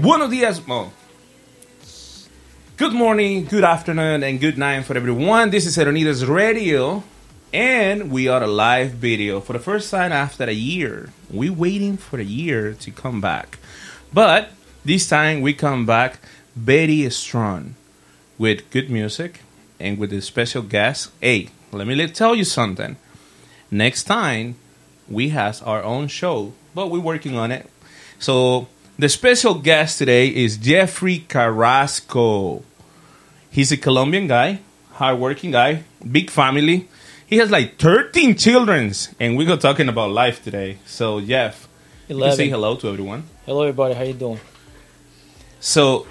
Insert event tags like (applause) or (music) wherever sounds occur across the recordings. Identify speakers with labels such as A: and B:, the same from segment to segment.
A: Buenos dias. Good morning, good afternoon, and good night for everyone. This is Eronidas Radio, and we are a live video for the first time after a year. we waiting for a year to come back, but this time we come back very strong with good music and with a special guest. Hey, let me tell you something. Next time we has our own show, but we're working on it. So the special guest today is Jeffrey Carrasco. He's a Colombian guy, hardworking guy, big family. He has like 13 children, and we're talking about life today. So Jeff, you say hello to everyone.
B: Hello, everybody. How you doing?
A: So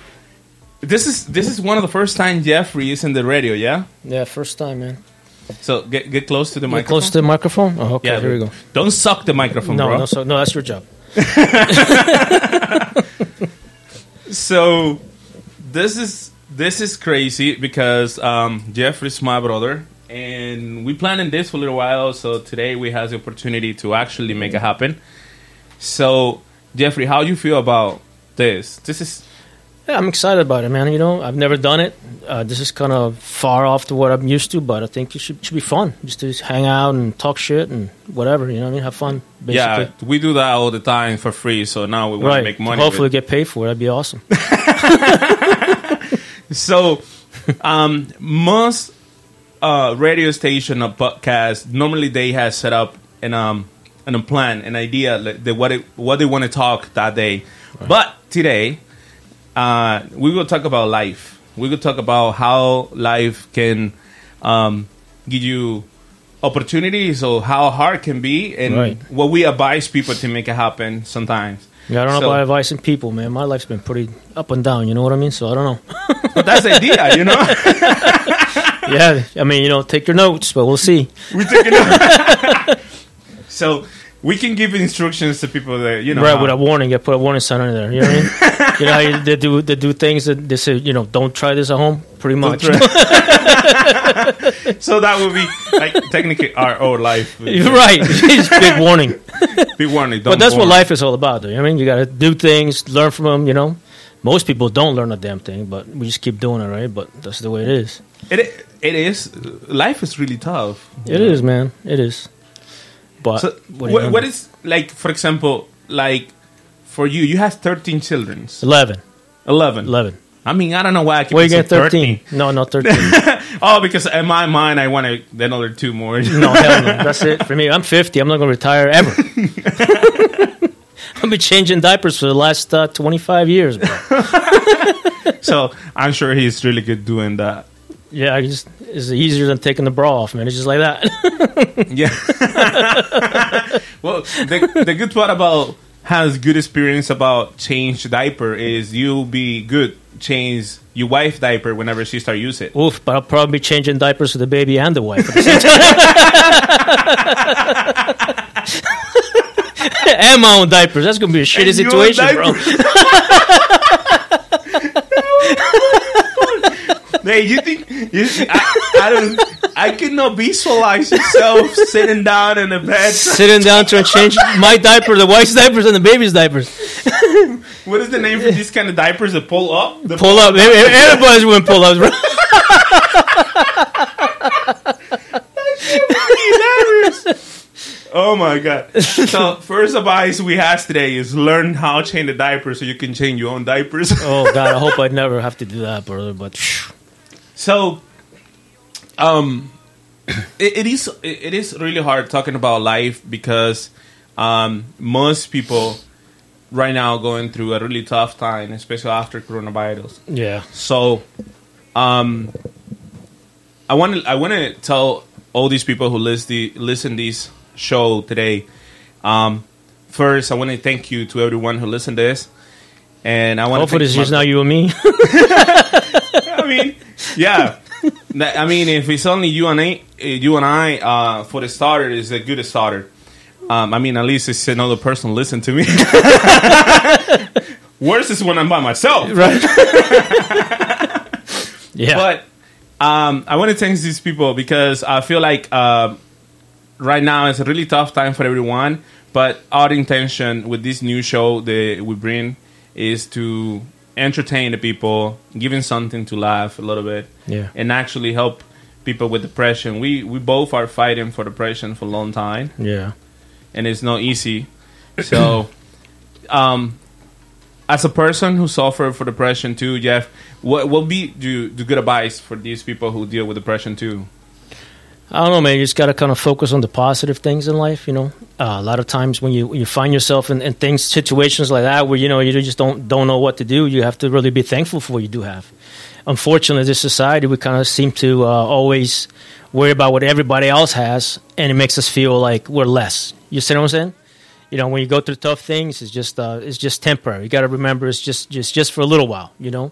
A: this is this is one of the first time Jeffrey is in the radio, yeah.
B: Yeah, first time, man.
A: So get get close to the
B: Get
A: microphone.
B: close to the microphone. Oh, okay.
A: yeah,
B: here we go.
A: Don't suck the microphone,
B: No,
A: bro.
B: no, so, no, that's your job. (laughs)
A: so this is this is crazy because um, Jeffrey's my brother, and we planning this for a little while. So today we have the opportunity to actually make it happen. So Jeffrey, how do you feel about this? This is
B: Yeah, I'm excited about it, man. You know, I've never done it. Uh, this is kind of far off to what I'm used to, but I think it should should be fun. Just to hang out and talk shit and whatever. You know, I mean, have fun. Basically.
A: yeah, we do that all the time for free. So now we want
B: right.
A: to make money.
B: Hopefully, get paid for it. That'd be awesome. (laughs)
A: So, um, most uh, radio station or podcast, normally they have set up an um an a plan, an idea like the, what it, what they want to talk that day. But today, uh, we will talk about life. We will talk about how life can um, give you opportunities or how hard can be and
B: Right.
A: what we advise people to make it happen sometimes.
B: Yeah, I don't know about advising people, man. My life's been pretty up and down. You know what I mean? So I don't know. (laughs)
A: But that's the idea, you know? (laughs)
B: yeah, I mean, you know, take your notes, but we'll see.
A: we take it up. (laughs) so we can give instructions to people that, you know.
B: right
A: how-
B: with a warning, you put a warning sign on there. You know what I mean? (laughs) you know how you, they do they do things that they say, you know, don't try this at home. Pretty much. (laughs)
A: so that would be like technically our whole life. (laughs)
B: You're right. It's big warning.
A: Be warning.
B: But that's what life is all about, though. You know what I mean, you got to do things, learn from them. You know, most people don't learn a damn thing, but we just keep doing it, right? But that's the way it is.
A: It it is. Life is really tough.
B: It is, man. It is. But
A: So
B: what,
A: what, what is like, for example, like for you, you have thirteen children.
B: 11.
A: 11.
B: 11.
A: I mean, I don't know why I keep
B: Where you get 13? No, not 13. (laughs)
A: Oh, because in my mind, I want to another two more.
B: No, hell no. (laughs) That's it for me. I'm 50. I'm not going to retire ever. (laughs) I've been changing diapers for the last uh, 25 years, bro.
A: so I'm sure he's really good doing that.
B: Yeah, I just it's easier than taking the bra off, man. It's just like that. (laughs)
A: Yeah. (laughs) well, the, the good part about has good experience about change diaper is you'll be good change your wife diaper whenever she start use it.
B: Oof, but I'll probably be changing diapers for the baby and the wife. (laughs) and my own diapers. That's going to be a shitty
A: And
B: situation, bro.
A: Hey, you think you, I, I don't? I cannot visualize yourself sitting down in a bed.
B: Sitting down trying to change my diaper, the wife's diapers, and the baby's diapers.
A: What is the name for these kind of diapers that pull up? The
B: Pull up. Everybody's doing pull ups, bro.
A: Oh my god! So first advice we have today is learn how to change the diaper so you can change your own diapers.
B: Oh, God. I hope I never have to do that, brother. But phew.
A: So, um, it, it is it is really hard talking about life because um, most people right now going through a really tough time, especially after coronavirus.
B: yeah.
A: So, um, I want to I want to tell all these people who listen the listen this show today. Um, first, I want to thank you to everyone who listened to this, and I want
B: Hopefully, it's just now you and me. (laughs) (laughs)
A: I mean, yeah. I mean, if it's only you and I, uh, you and I, uh, for the starter, is a good starter. Um, I mean, at least it's another person listen to me. (laughs) Worse is when I'm by myself.
B: right. yeah.
A: But um, I want to thank these people because I feel like uh, right now it's a really tough time for everyone. But our intention with this new show that we bring is to entertain the people, giving something to laugh a little bit,
B: Yeah.
A: and actually help people with depression. We we both are fighting for depression for a long time,
B: yeah.
A: and it's not easy. So, (clears throat) um, as a person who suffered for depression too, Jeff, what will be do do good advice for these people who deal with depression too?
B: I don't know, man. You just got to kind of focus on the positive things in life. You know, uh, a lot of times when you you find yourself in, in things, situations like that, where you know you just don't don't know what to do, you have to really be thankful for what you do have. Unfortunately, this society we kind of seem to uh, always worry about what everybody else has, and it makes us feel like we're less. You see what I'm saying? You know, when you go through tough things, it's just uh, it's just temporary. You got to remember it's just just just for a little while. You know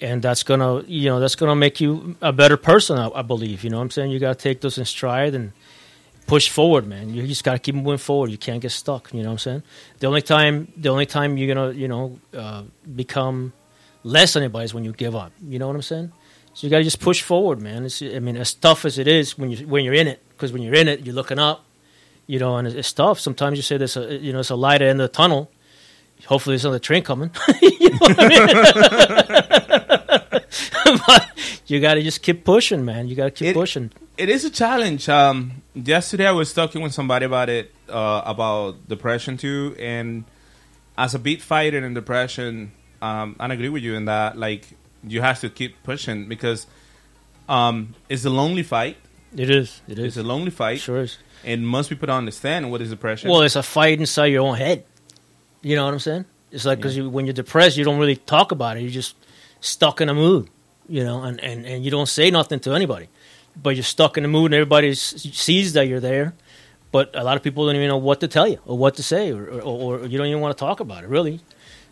B: and that's gonna you know that's gonna make you a better person I, I believe you know what i'm saying? You gotta take those in stride and push forward man. You just gotta keep moving forward. You can't get stuck you know what i'm saying? The only time the only time you're gonna you know uh, become less than anybody is when you give up you know what i'm saying? So you gotta just push forward man. It's, i mean as tough as it is when you when you're in it because when you're in it you're looking up you know and it's, it's tough. Sometimes you say there's a you know it's a light at the end of the tunnel. Hopefully there's another train coming. (laughs) You know I mean? (laughs) (laughs) but you got to just keep pushing, man. You got to keep
A: It-
B: pushing.
A: It is a challenge. Um, yesterday I was talking with somebody about it uh, about depression too, and as a beat fighter in depression, um, I agree with you in that. Like you have to keep pushing because um, it's a lonely fight.
B: It is. It
A: It's a lonely fight,
B: sure is.
A: and most people don't understand what is depression.
B: Well, it's a fight inside your own head. You know what I'm saying? It's like because you, when you're depressed, you don't really talk about it. You're just stuck in a mood, you know, and, and, and you don't say nothing to anybody. But you're stuck in the mood, and everybody sees that you're there. But a lot of people don't even know what to tell you or what to say, or, or, or you don't even want to talk about it, really.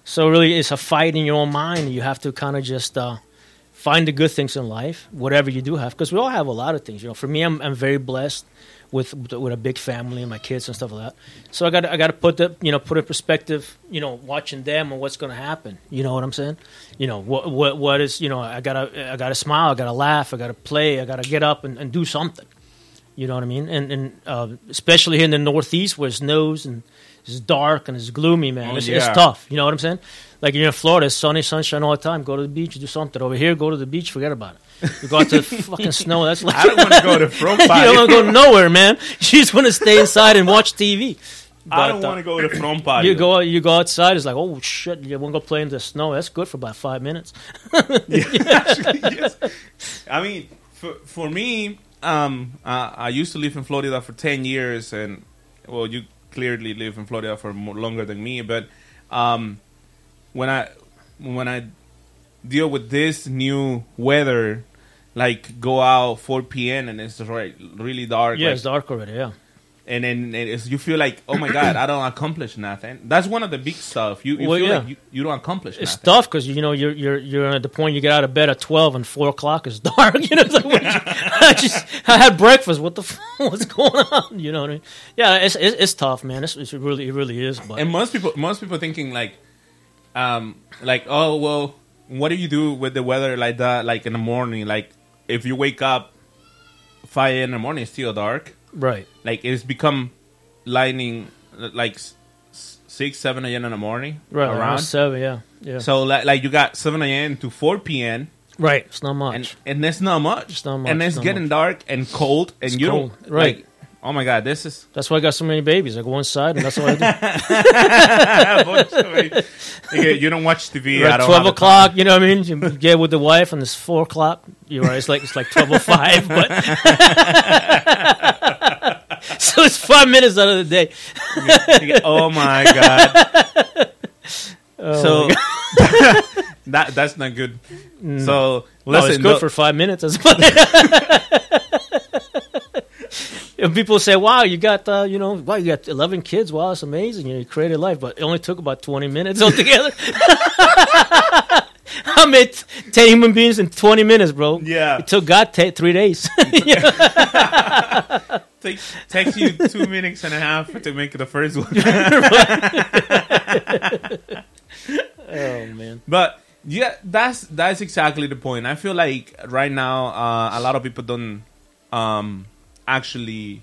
B: So, really, it's a fight in your own mind. You have to kind of just uh, find the good things in life, whatever you do have, because we all have a lot of things. You know, for me, I'm, I'm very blessed with with a big family and my kids and stuff like that. So I got I got to put the you know put in perspective. You know, watching them and what's going to happen. You know what I'm saying? You know what what what is you know I gotta I gotta smile, I gotta laugh, I gotta play, I gotta get up and, and do something. You know what I mean? And and uh, especially here in the Northeast where it snows and it's dark and it's gloomy, man.
A: Oh,
B: it's, it's tough. You know what I'm saying? Like you're in Florida, it's sunny, sunshine all the time. Go to the beach, do something. Over here, go to the beach, forget about it. You go out to the (laughs) fucking snow. That's like
A: I don't want to go to (laughs) front
B: you don't want to go nowhere, man. (laughs) You just want to stay inside and watch TV.
A: I don't
B: uh,
A: want to go to front party.
B: You go, you go outside. It's like, oh shit! You want to go play in the snow? That's good for about five minutes.
A: yes. I mean, for, for me, um, I, I used to live in Florida for 10 years, and, well, you clearly live in Florida for more, longer than me, but um, when I when I deal with this new weather, like go out 4 p.m. and it's right, really dark,
B: Yeah,
A: like,
B: it's dark already. Yeah,
A: and then it's, you feel like, oh my god, I don't accomplish nothing. That's one of the big stuff. You, you
B: Well,
A: feel
B: yeah.
A: like you, you don't accomplish
B: it's
A: nothing.
B: tough because you know you're you're you're at the point you get out of bed at twelve and four o'clock is (laughs) dark. You know, like, what you- (laughs) I just I had breakfast. What the f- (laughs) what's going on? You know what I mean? Yeah, it's it's, it's tough, man. It's, it's really it really is. But
A: and most people most people thinking like um like oh well what do you do with the weather like that like in the morning like if you wake up 5 a.m. in the morning it's still dark
B: right,
A: like it's become lightning like s- s- 6 7 a.m. in the morning
B: right, around
A: around
B: seven. Yeah, yeah,
A: so like, like you got 7 a.m. to 4 p.m.
B: right. It's not much.
A: and and that's not much
B: It's not much,
A: and it's getting
B: much.
A: dark and cold and
B: It's
A: you
B: cold,
A: don't
B: right.
A: like oh my god this is
B: that's why I got so many babies. I go inside, and that's all I do. (laughs)
A: You don't watch TV I don't
B: twelve o'clock. You know what I mean? You get with the wife, and it's four o'clock. You're right. It's like it's like twelve o five, but (laughs) (laughs) so it's five minutes out of the day.
A: oh my god.
B: Oh
A: so that that's not good. Mm. So
B: No, it's good
A: the-
B: for five minutes. If people say, "Wow, you got uh, you know, wow, you got eleven kids. Wow, it's amazing. You, created life," but it only took about twenty minutes (laughs) altogether. (laughs) I made ten human beings in twenty minutes, bro.
A: Yeah.
B: it took God ta three days. (laughs)
A: take, takes you two minutes and a half to make the first one.
B: oh man,
A: But yeah, that's that's exactly the point. I feel like right now uh, a lot of people don't um, actually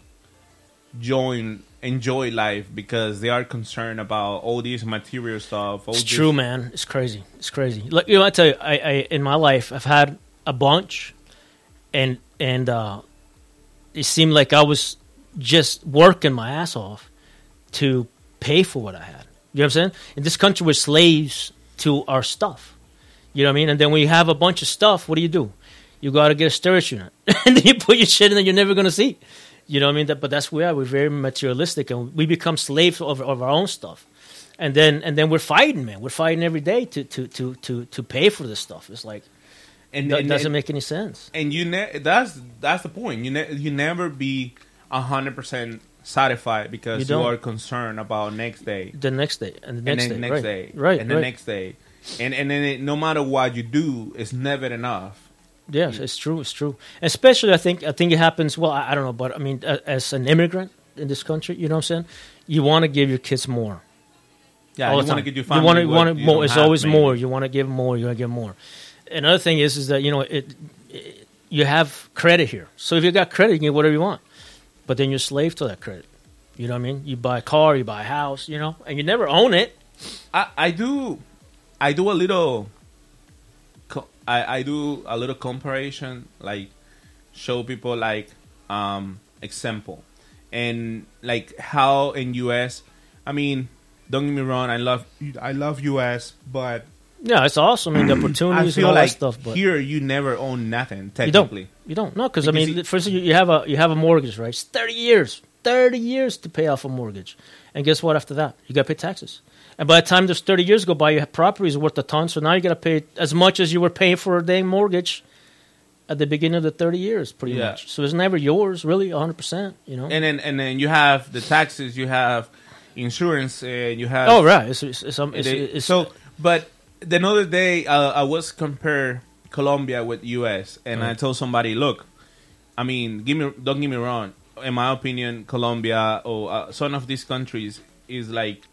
A: join enjoy life because they are concerned about all these material stuff. All
B: it's true, man. It's crazy. It's crazy. Like you know, I tell you, I, I in my life, I've had a bunch, and and uh, it seemed like I was just working my ass off to pay for what I had. You know what I'm saying? In this country, we're slaves to our stuff. You know what I mean? And then when you have a bunch of stuff, what do you do? You got to get a storage unit, (laughs) and then you put your shit in that you're never going to see. You know what I mean? That, but that's where we're very materialistic, and we become slaves of, of our own stuff. And then and then we're fighting, man. We're fighting every day to to to to, to pay for this stuff. It's like
A: and,
B: it
A: and-
B: doesn't
A: and-
B: make any sense.
A: and you ne- that's that's the point. You ne- you never be hundred percent satisfied because
B: You
A: you, are concerned about next day
B: The next day and the
A: and
B: next
A: then
B: day,
A: next
B: right.
A: day,
B: right?
A: and the
B: right.
A: next day, and and then it, no matter what you do, it's never enough.
B: Yes, it's true. It's true. Especially, I think I think it happens. Well, I, I don't know, but I mean, a- as an immigrant in this country, you know what I'm saying? You want to give your kids more.
A: Yeah,
B: all
A: you want to get your
B: You want to want more. It's always
A: maybe.
B: more. You want to give more. You want to give more. Another thing is is that you know it, it. You have credit here, so if you got credit, you can get whatever you want. But then you're slave to that credit. You know what I mean? You buy a car, you buy a house, you know, and you never own it.
A: I, I do, I do a little. I I do a little comparison, like show people like um example, and like how in U.S. I mean, don't get me wrong, I love I love U.S. but
B: Yeah, it's awesome. (clears throat) I mean, the opportunities and all
A: like
B: that stuff, but
A: here you never own nothing Technically,
B: you don't. You don't. No, because I mean, instance, you, you have a you have a mortgage, right? It's thirty years, thirty years to pay off a mortgage, and guess what? After that, you got to pay taxes. And by the time those thirty years go by, your property is worth a ton. So now you got to pay as much as you were paying for a dang mortgage at the beginning of the thirty years, pretty
A: Yeah.
B: much. So it's never yours, really, hundred percent. You know.
A: And then and then you have the taxes, you have insurance, and you have
B: oh right, it's, it's, it's, um, it's,
A: so, but the other day, uh, I was compare Colombia with U.S. and I told somebody, look, I mean, give me, don't get me wrong. In my opinion, Colombia or uh, some of these countries is like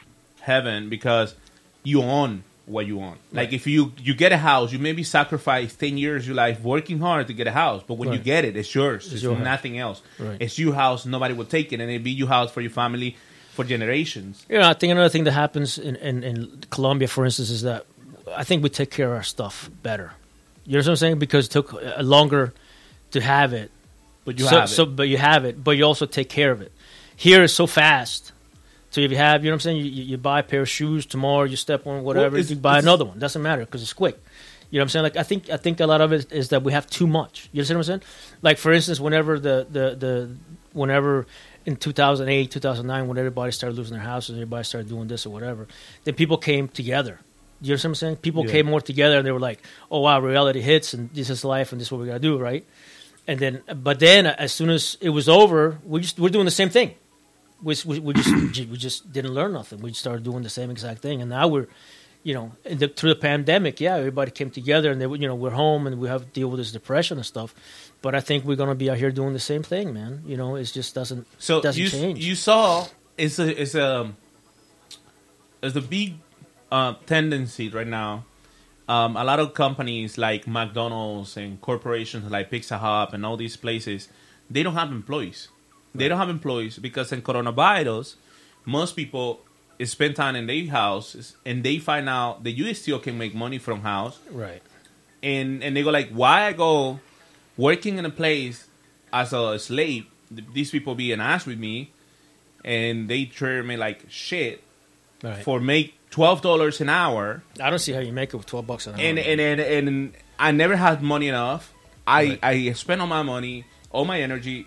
A: heaven because you own what you own. Like if you you get a house, you maybe sacrifice ten years of your life working hard to get a house, but when you get it, it's yours. It's,
B: your house.
A: nothing else.
B: Right.
A: It's your house. Nobody will take it, and it be your house for your family for generations.
B: You know, I think another thing that happens in, in, in Colombia, for instance, is that I think we take care of our stuff better. You know what I'm saying? Because it took uh, longer to have it.
A: But you
B: so,
A: have it.
B: So, but you have it, but you also take care of it. Here is so fast. So if you have, you know what I'm saying, you, you, buy a pair of shoes tomorrow, you step on whatever,
A: it's-
B: you buy another one. Doesn't matter because it's quick. You know what I'm saying? Like I think I think a lot of it is that we have too much. You understand what I'm saying? Like for instance, whenever the the the whenever in 2008, 2009, when everybody started losing their houses, everybody started doing this or whatever, then people came together. You know what I'm saying? People
A: Yeah.
B: came more together and they were like, "Oh wow, reality hits and this is life and this is what we got to do, right?" And then, but then uh, as soon as it was over, we just we're doing the same thing. We we, we just (clears throat) we just didn't learn nothing. We started doing the same exact thing, and now we're, you know, in the, through the pandemic, yeah, everybody came together, and they, were- you know, we're home and we have to deal with this depression and stuff. But I think we're gonna be out here doing the same thing, man. You know, it just doesn't
A: So
B: doesn't
A: you
B: change.
A: you saw it's a it's a it's a big uh, tendency right now. Um, a lot of companies like McDonald's and corporations like Pizza Hut and all these places, they don't have employees. They don't have employees because in coronavirus, most people spend time in their houses and they find out that you still can make money from house
B: right.
A: and and they go like, why I go working in a place as a slave? These people be an ass with me, and they treat me like shit
B: Right.
A: for make twelve dollars an hour,
B: I don't see how you make it with twelve bucks an hour.
A: and and and, and I never had money enough. I
B: Right.
A: I spend all my money, all my energy,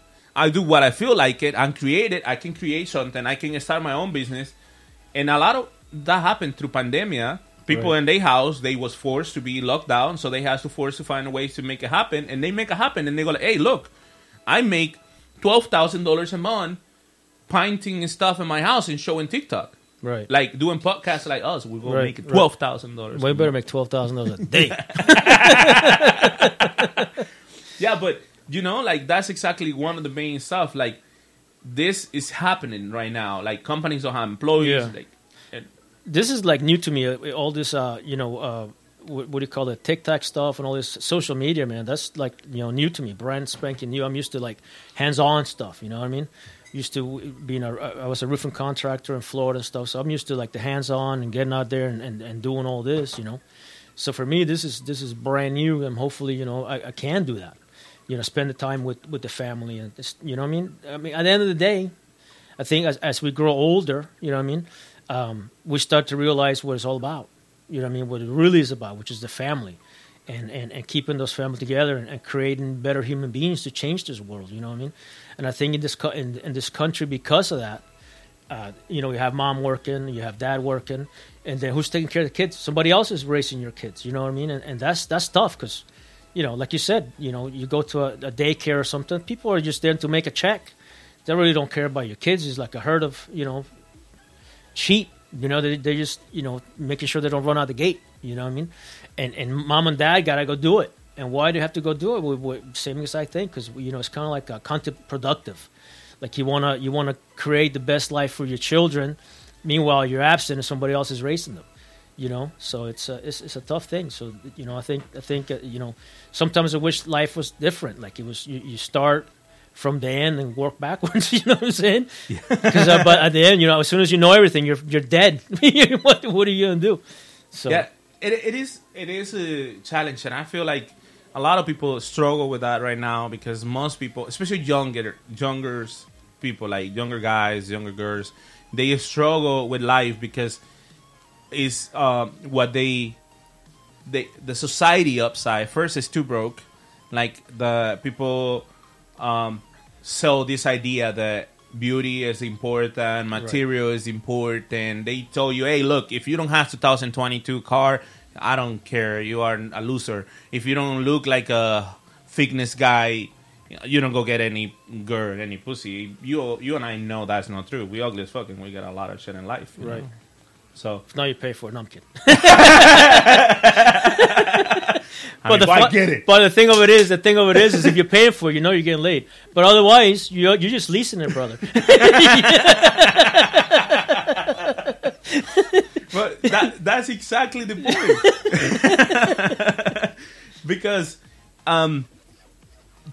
A: I do what I feel like it. I'm creative. I can create something. I can start my own business. And a lot of that happened through pandemia. People
B: Right.
A: in their house, they was forced to be locked down, so they has to force to find a ways to make it happen. And they make it happen. And they go like, hey, look, I make twelve thousand dollars a month painting stuff in my house and showing TikTok.
B: right.
A: Like doing podcasts like us, we're gonna
B: Right,
A: make twelve thousand dollars.
B: we better make twelve thousand dollars a (laughs) day.
A: Yeah, but you know, like that's exactly one of the main stuff. Like this is happening right now. Like companies don't have employees.
B: Yeah.
A: Like, and
B: this is like new to me. uh, All this, uh, you know, uh, what, what do you call it? TikTok stuff and all this social media, man. That's like you know new to me, brand spanking new. I'm used to like hands-on stuff. You know what I mean? Used to being a, I was a roofing contractor in Florida and stuff, so I'm used to like the hands-on and getting out there and, and, and doing all this. You know, so for me, this is this is brand new, and hopefully, you know, I, I can do that. You know, spend the time with with the family, and you know, what I mean, I mean, at the end of the day, I think as, as we grow older, you know what I mean, um, we start to realize what it's all about. You know what I mean, what it really is about, which is the family. And, and, and keeping those families together and, and creating better human beings to change this world. You know what I mean? And I think in this co- in, in this country, because of that, uh, you know, you have mom working, you have dad working, and then who's taking care of the kids? Somebody else is raising your kids. You know what I mean? And, and that's that's tough because, you know, like you said, you know, you go to a, a daycare or something. People are just there to make a check. They really don't care about your kids. It's like a herd of you know sheep. You know, they they just you know making sure they don't run out the gate. You know what I mean? And and mom and dad gotta go do it. And why do you have to go do it? We, same exact thing because you know it's kind of like uh, counterproductive. Like you wanna you wanna create the best life for your children. Meanwhile, you're absent and somebody else is raising them. You know, so it's a it's, it's a tough thing. So you know, I think I think uh, you know sometimes I wish life was different. Like it was you, you start from the end and work backwards. (laughs) You know what I'm saying? Because (laughs) uh, but at the end, you know, as soon as you know everything, you're you're dead. (laughs) what what are you gonna do? So
A: Yeah, it, it is it is a challenge, and I feel like a lot of people struggle with that right now because most people, especially younger younger people, like younger guys, younger girls, they struggle with life because it's um, what they they the society upside first is too broke, like the people um, sell this idea that beauty is important, material is important. They tell you, hey, look, if you don't have 2022 car, I don't care. You are a loser. If you don't look like a fitness guy, you don't go get any girl, any pussy. You you and I know that's not true. We ugly as fucking. We get a lot of shit in life,
B: Right.
A: know? So
B: now you pay for it. No, I'm kidding.
A: I mean,
B: the
A: why
B: fu-
A: get it?
B: But the thing of it is, the thing of it is, is if you're paying for it, you know you're getting laid. But otherwise, you're you're just leasing it, brother. (laughs)
A: But that, that's exactly the point. (laughs) because um,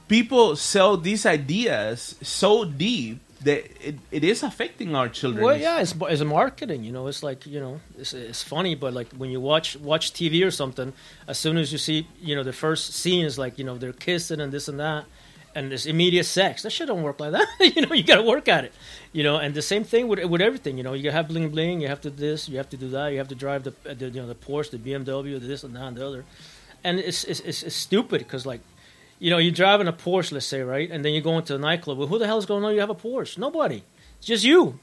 A: people sell these ideas so deep it, it is affecting our children.
B: Well, yeah, it's it's a marketing. You know, it's like you know, it's it's funny, but like when you watch watch TV or something, as soon as you see, you know, the first scene is like you know they're kissing and this and that, and there's immediate sex. That shit don't work like that. (laughs) you know, you got to work at it. You know, and the same thing with with everything. You know, you have bling bling. You have to this. You have to do that. You have to drive the, the you know the Porsche, the BMW, this and that and the other. And it's it's it's, it's stupid because like. You know, you're driving a Porsche, let's say, right? And then you go into a nightclub. Well, who the hell is going to know you have a Porsche? Nobody. It's just you.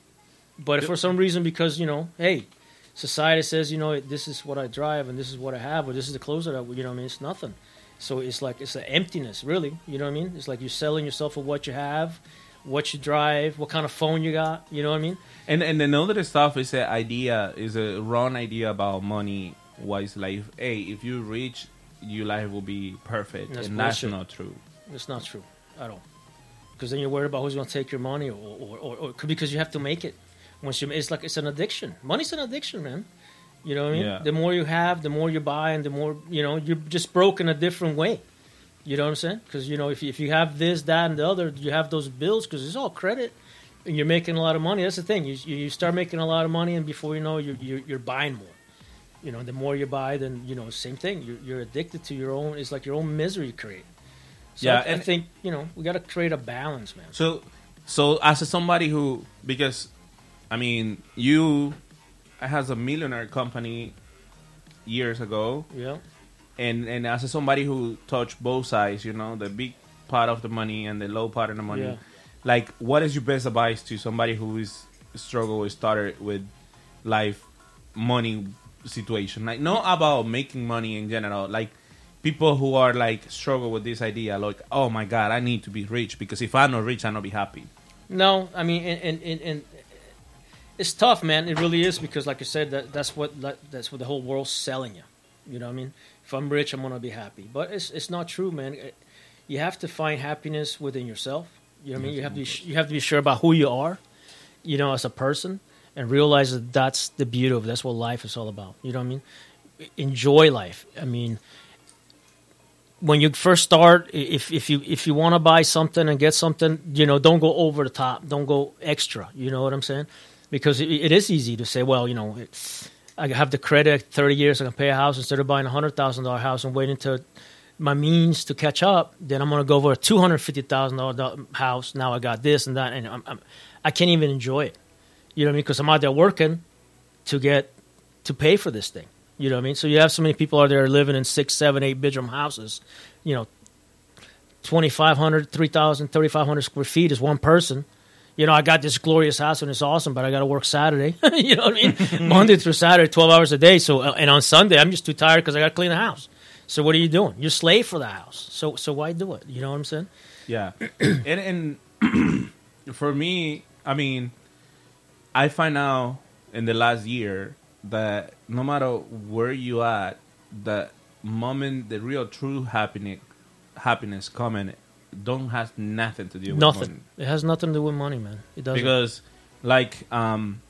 B: But if for some reason, because you know, hey, society says, you know, this is what I drive and this is what I have, or this is the clothes that I, you know, what I mean, it's nothing. So it's like it's an emptiness, really. You know what I mean? It's like you're selling yourself for what you have, what you drive, what kind of phone you got. You know what I mean?
A: And and another stuff is an idea is a wrong idea about money wise life. Hey, if you rich, your life will be perfect,
B: That's
A: and that's not true.
B: It's not true at all. Because then you're worried about who's going to take your money, or, or, or, or because you have to make it. Once you, it's like it's an addiction. Money's an addiction, man. You know what I mean?
A: Yeah.
B: The more you have, the more you buy, and the more you know. You're just broke in a different way. You know what I'm saying? Because you know, if you, if you have this, that, and the other, you have those bills because it's all credit, and you're making a lot of money. That's the thing. You you you start making a lot of money, and before you know, you're you're, you're buying more. You know, the more you buy, then you know, same thing. You're, you're addicted to your own. It's like your own misery you create. So
A: Yeah,
B: I, I think you know we got to create a balance, man.
A: So, so as a somebody who, because, I mean, you has a millionaire company years ago,
B: Yeah,
A: and and as a somebody who touched both sides, you know, the big part of the money and the low part of the money.
B: Yeah.
A: Like, what is your best advice to somebody who is struggle with started with life money situation? Like, not about making money in general, like. People who are like struggle with this idea, like, oh my god, I need to be rich because if I'm not rich, I'm not be happy.
B: no, I mean, and, and, and, it's tough, man. It really is because, like I said, that that's what that, that's what the whole world's selling you. You know what I mean? If I'm rich, I'm gonna be happy, but it's it's not true, man. It- You have to find happiness within yourself. You know what I mean? You have to be, you have to be sure about who you are, you know, as a person, and realize that that's the beauty of it. That's what life is all about. You know what I mean? Enjoy life. I mean, when you first start, if if you if you want to buy something and get something, you know, don't go over the top. Don't go extra. You know what I'm saying? Because it, it is easy to say, well, you know, I have the credit, 30 years, I can pay a house instead of buying a hundred thousand dollar house and waiting to my means to catch up. Then I'm gonna go over a two hundred fifty thousand dollar house. Now I got this and that, and I'm, I'm I can't even enjoy it. You know what I mean? Because I'm out there working to get to pay for this thing. You know what I mean? So you have so many people out there living in six, seven, eight bedroom houses. You know, 2,500, 3,000, 3,500 square feet is one person. You know, I got this glorious house and it's awesome, but I got to work Saturday. (laughs) you know what I mean? (laughs) Monday through Saturday, 12 hours a day. So, uh, and on Sunday, I'm just too tired because I got to clean the house. So what are you doing? You're slave for the house. So, so why do it? You know what I'm saying?
A: Yeah, (clears throat) and and (clears throat) for me, I mean, I find out in the last year that no matter where you at, the moment the real true happiness happiness coming don't has nothing to do with
B: Nothing.
A: money.
B: It has nothing to do with money, man. It doesn't.
A: because like um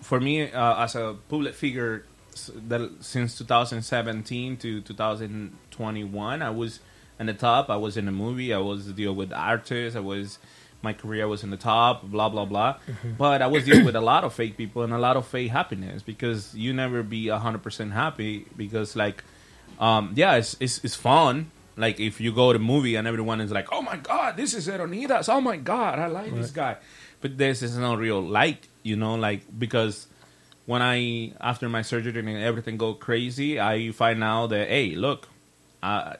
A: for me uh, as a public figure that since 2017 to 2021 i was in the top i was in a movie i was deal with artists i was my career was in the top blah blah blah. But i was dealing with a lot of fake people and a lot of fake happiness because you never be 100% happy because like um yeah it's it's, it's fun. Like if you go to a movie and everyone is like oh my god this is Eronidas. Oh my god i like this guy. But this is no real light you know like because when i after my surgery and everything go crazy i find out that hey look uh,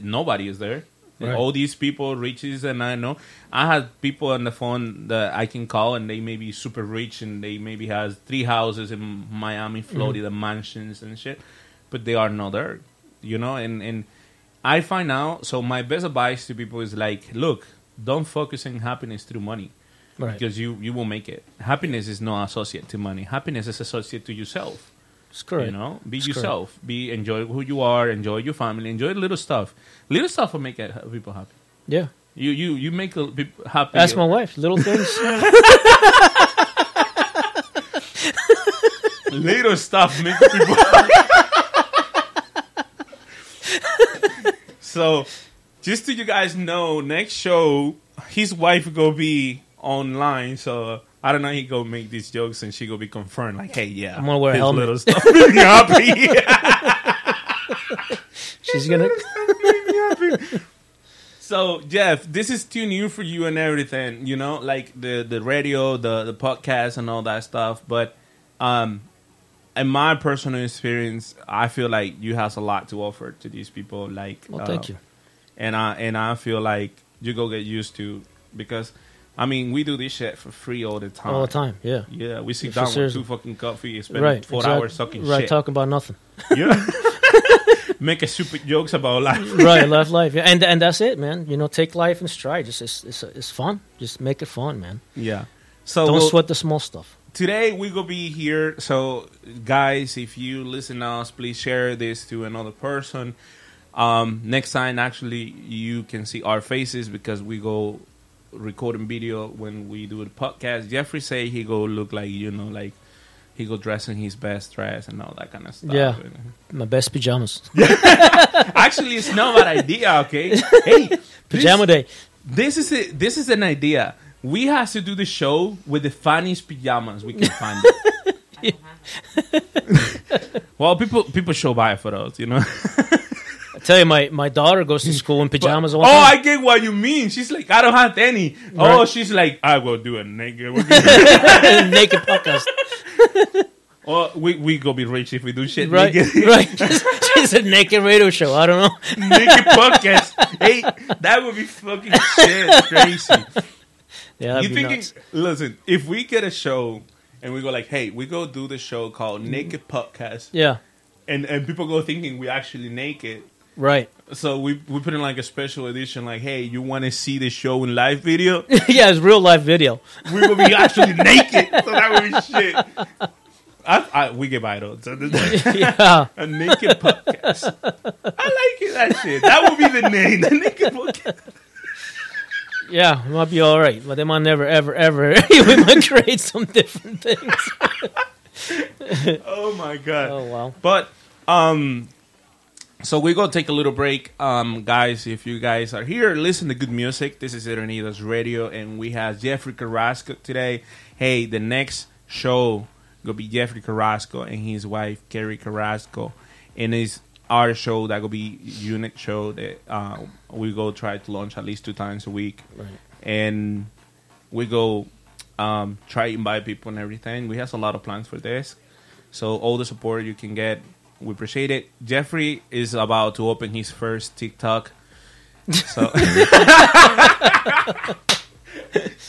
A: nobody is there
B: Right.
A: all these people riches and i know. I have people on the phone that i can call and they may be super rich and they maybe has three houses in miami mm-hmm. florida mansions and shit but they are not there you know? And and i find out so my best advice to people is like look don't focus on happiness through money.
B: Right.
A: because you you will make it. Happiness is not associated to money. Happiness is associated to yourself
B: it's correct.
A: you know, be
B: It's correct.
A: yourself. Be enjoy who you are. Enjoy your family. Enjoy little stuff. Little stuff will make people happy.
B: Yeah.
A: You you you make people happy.
B: Ask my wife. Little (laughs) things.
A: little stuff make people. (laughs) so, just to you guys know, next show his wife go be online. So I don't know. He go make these jokes and she go be confirmed. Like, hey, yeah,
B: I'm gonna wear a
A: his
B: helmet.
A: Little stuff make me happy. (laughs)
B: She's gonna. (laughs)
A: So Jeff, this is too new for you and everything, you know, like the the radio, the the podcast, and all that stuff. But um, in my personal experience, I feel like you has a lot to offer to these people. Like,
B: Well,
A: uh,
B: thank you.
A: And I and I feel like you go get used to because, I mean, we do this shit for free all the time.
B: All the time. Yeah.
A: Yeah, we sit down with two fucking coffee, and spend
B: Right.
A: four
B: exact-
A: hours talking
B: Right.
A: shit.
B: Talking about nothing. (laughs)
A: Yeah. (laughs) Making stupid jokes about life.
B: right. Life, life. Yeah. And and that's it, man. You know, take life in stride. Just it's it's, it's fun. Just make it fun, man.
A: Yeah. So
B: Don't
A: we'll-
B: sweat the small stuff.
A: today we gonna be here so guys if you listen to us please share this to another person um, next time actually you can see our faces because we go recording video when we do the podcast. Jeffrey say he go look like you know like he go dress in his best dress and all that kind of stuff.
B: Yeah. My best pajamas. (laughs)
A: actually it's not bad idea okay? Hey (laughs)
B: Pajama
A: this,
B: day.
A: this is it this is an idea. We have to do the show with the funniest pajamas we can (laughs) find. Well people people show by for those you know
B: tell you, my, my daughter goes to (laughs) school in pajamas all
A: oh
B: the
A: i get what you mean she's like i don't have any oh she's like i will do a naked (laughs) (laughs)
B: Naked podcast.
A: or oh, we we go be rich if we do shit
B: Right.
A: naked
B: right. It's a naked radio show. I don't know.
A: naked podcast hey that would be fucking shit crazy
B: Yeah,
A: you thinking
B: nuts.
A: listen if we get a show and we go like hey we go do the show called mm. naked podcast
B: Yeah.
A: and and people go thinking we actually naked
B: Right.
A: So we we put in like a special edition, like, hey, you want to see the show in live video? (laughs)
B: yeah, it's real live video.
A: we will be actually (laughs) naked, so that would be shit. I, I, we get by though. So (laughs)
B: Yeah.
A: a naked podcast. I like it. That shit. That would be the name. The naked podcast.
B: Yeah, it might be all right, but they might never, ever, ever. we might create some different things.
A: Oh my god.
B: Oh wow.
A: But um, so we're gonna take a little break, um, guys. If you guys are here, listen to good music. This is Eronidas Radio, and we have Jeffrey Carrasco today. Hey, the next show gonna be Jeffrey Carrasco and his wife Carrie Carrasco, and it's our show that gonna be unique show that uh, we go try to launch at least two times a week,
B: Right.
A: and we go um, try to invite people and everything. We have a lot of plans for this. So all the support you can get, we appreciate it. Jeffrey is about to open his first TikTok. So (laughs)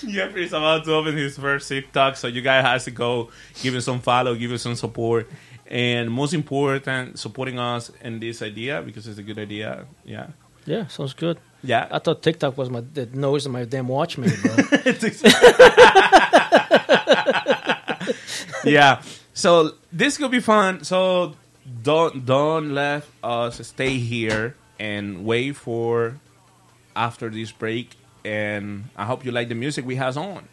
A: Jeffrey is about to open his first TikTok, so you guys has to go give us some follow, give us some support, and most important, supporting us in this idea because it's a good idea. Yeah,
B: Yeah, sounds good.
A: yeah.
B: I thought TikTok was my the noise of my damn watch made, bro. (laughs) (laughs)
A: yeah. So this could be fun. So don't don't let us stay here and wait for
C: after this break, and I hope you like the music we has on.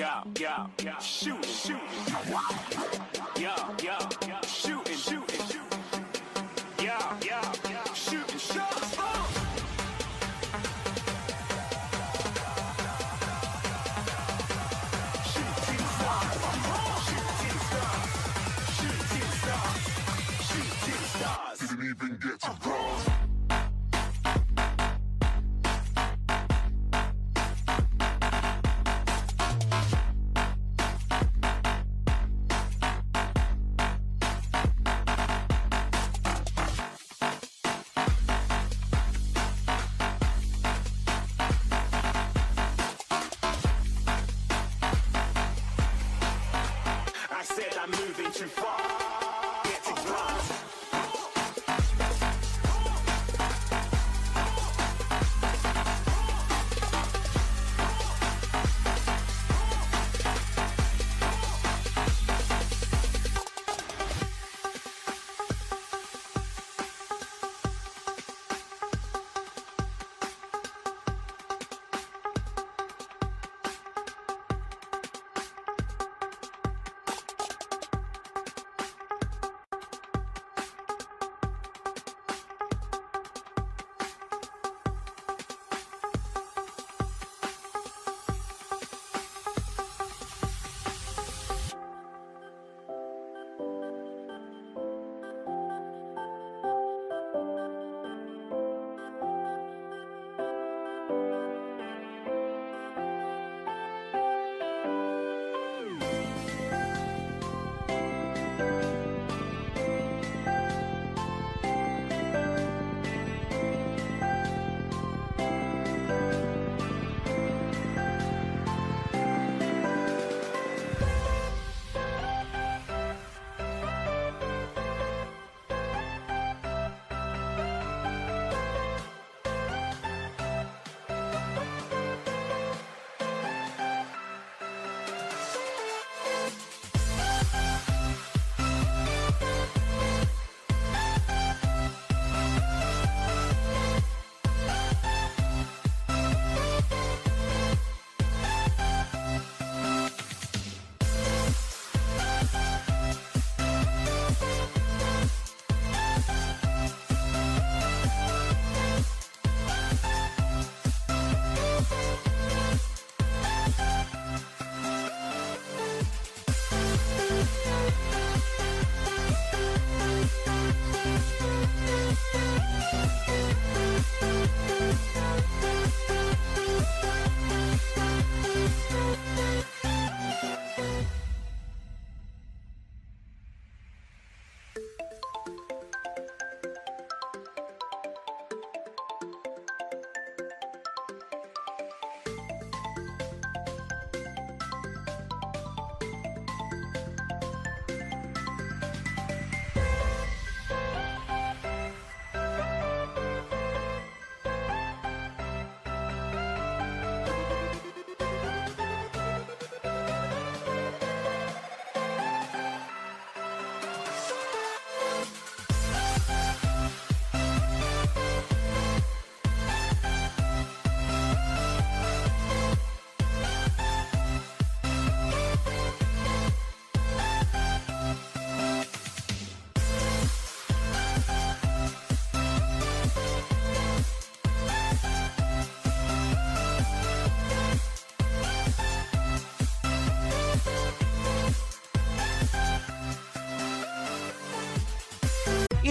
D: Yeah, yeah, yeah, shoot, shoot,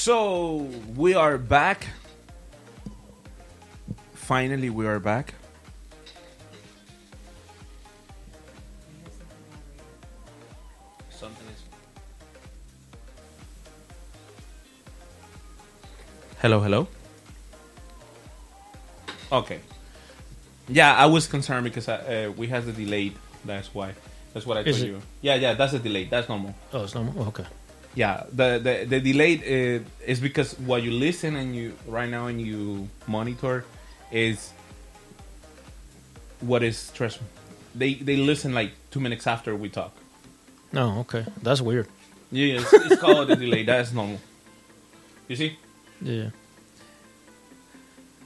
A: So we are back. Finally, we are back. Something is. Hello, hello. Okay. Yeah, I was concerned because I, uh, we had the delayed. That's why. That's what I
B: Is
A: told
B: it?
A: you. Yeah, yeah, that's a delay. That's normal.
B: Oh, it's normal. Oh, okay.
A: Yeah, the the, the delay uh, is because what you listen and you right now and you monitor is what is stressful. They they listen like two minutes after we talk.
B: No, okay. That's weird.
A: Yeah, it's, it's called a delay. That's normal. You see?
B: Yeah.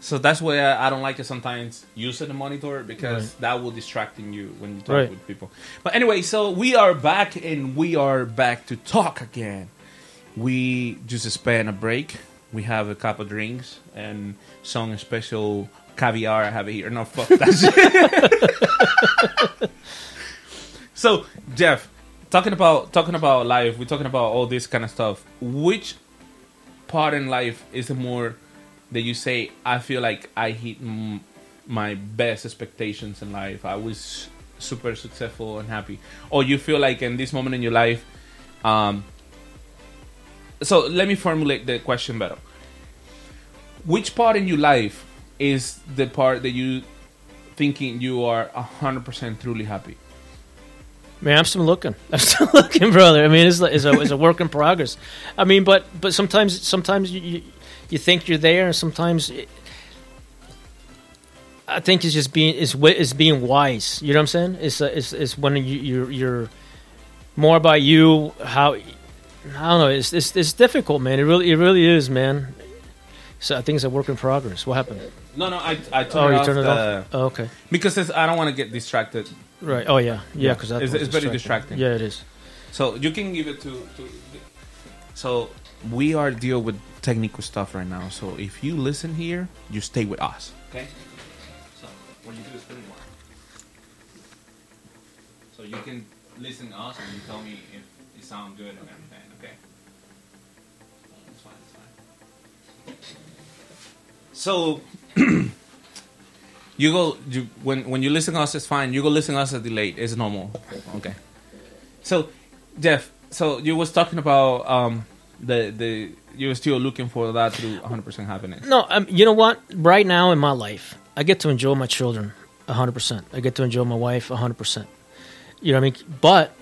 A: So that's why I, I don't like to sometimes use the monitor because
B: Right.
A: that will distracting you when you talk
B: Right.
A: with people. But anyway, so we are back and we are back to talk again. We just spent a break. We have a couple of drinks and some special caviar I have here. No, fuck that (laughs) so Jeff, talking about talking about life, we're talking about all this kind of stuff. Which part in life is the more that you say I feel like I hit m- my best expectations in life. I was super successful and happy, or you feel like in this moment in your life. Um, so let me formulate the question better. Which part in your life is the part that you thinking you are hundred percent truly happy?
B: Man, I'm still looking. (laughs) I'm still looking, brother. I mean, it's, it's, a, it's a work in progress. I mean, but but sometimes sometimes you, you, think you're there, and sometimes it, I think it's just being it's wi- it's being wise. You know what I'm saying? It's uh, it's it's when you, you're you're more about you. How I don't know. It's it's it's difficult, man. It really it really is, man. So I think it's a work in progress. What happened?
A: No, no, I, I turned
B: Oh,
A: it
B: you
A: off
B: turned it
A: the-
B: off. Oh, okay.
A: because it's, I don't want to get distracted.
B: Right. Oh yeah. Yeah. Because
A: It's- it's very distracting.
B: Yeah, it is.
A: So you can give it to, to. So we are deal with technical stuff right now. So if you listen here, you stay with us. Okay. So what you do is it on. So you can listen to us and you tell me if it sounds good and everything. Okay. It's fine. It's fine. So (clears throat) you go you, when when you listen to us, it's fine. You go listen to us at delayed. It's normal. Okay. So Jeff, so you was talking about um the the you were still looking for that through 100% happiness.
B: No, um, you know what? Right now in my life, I get to enjoy my children 100%. I get to enjoy my wife 100%. You know what I mean? But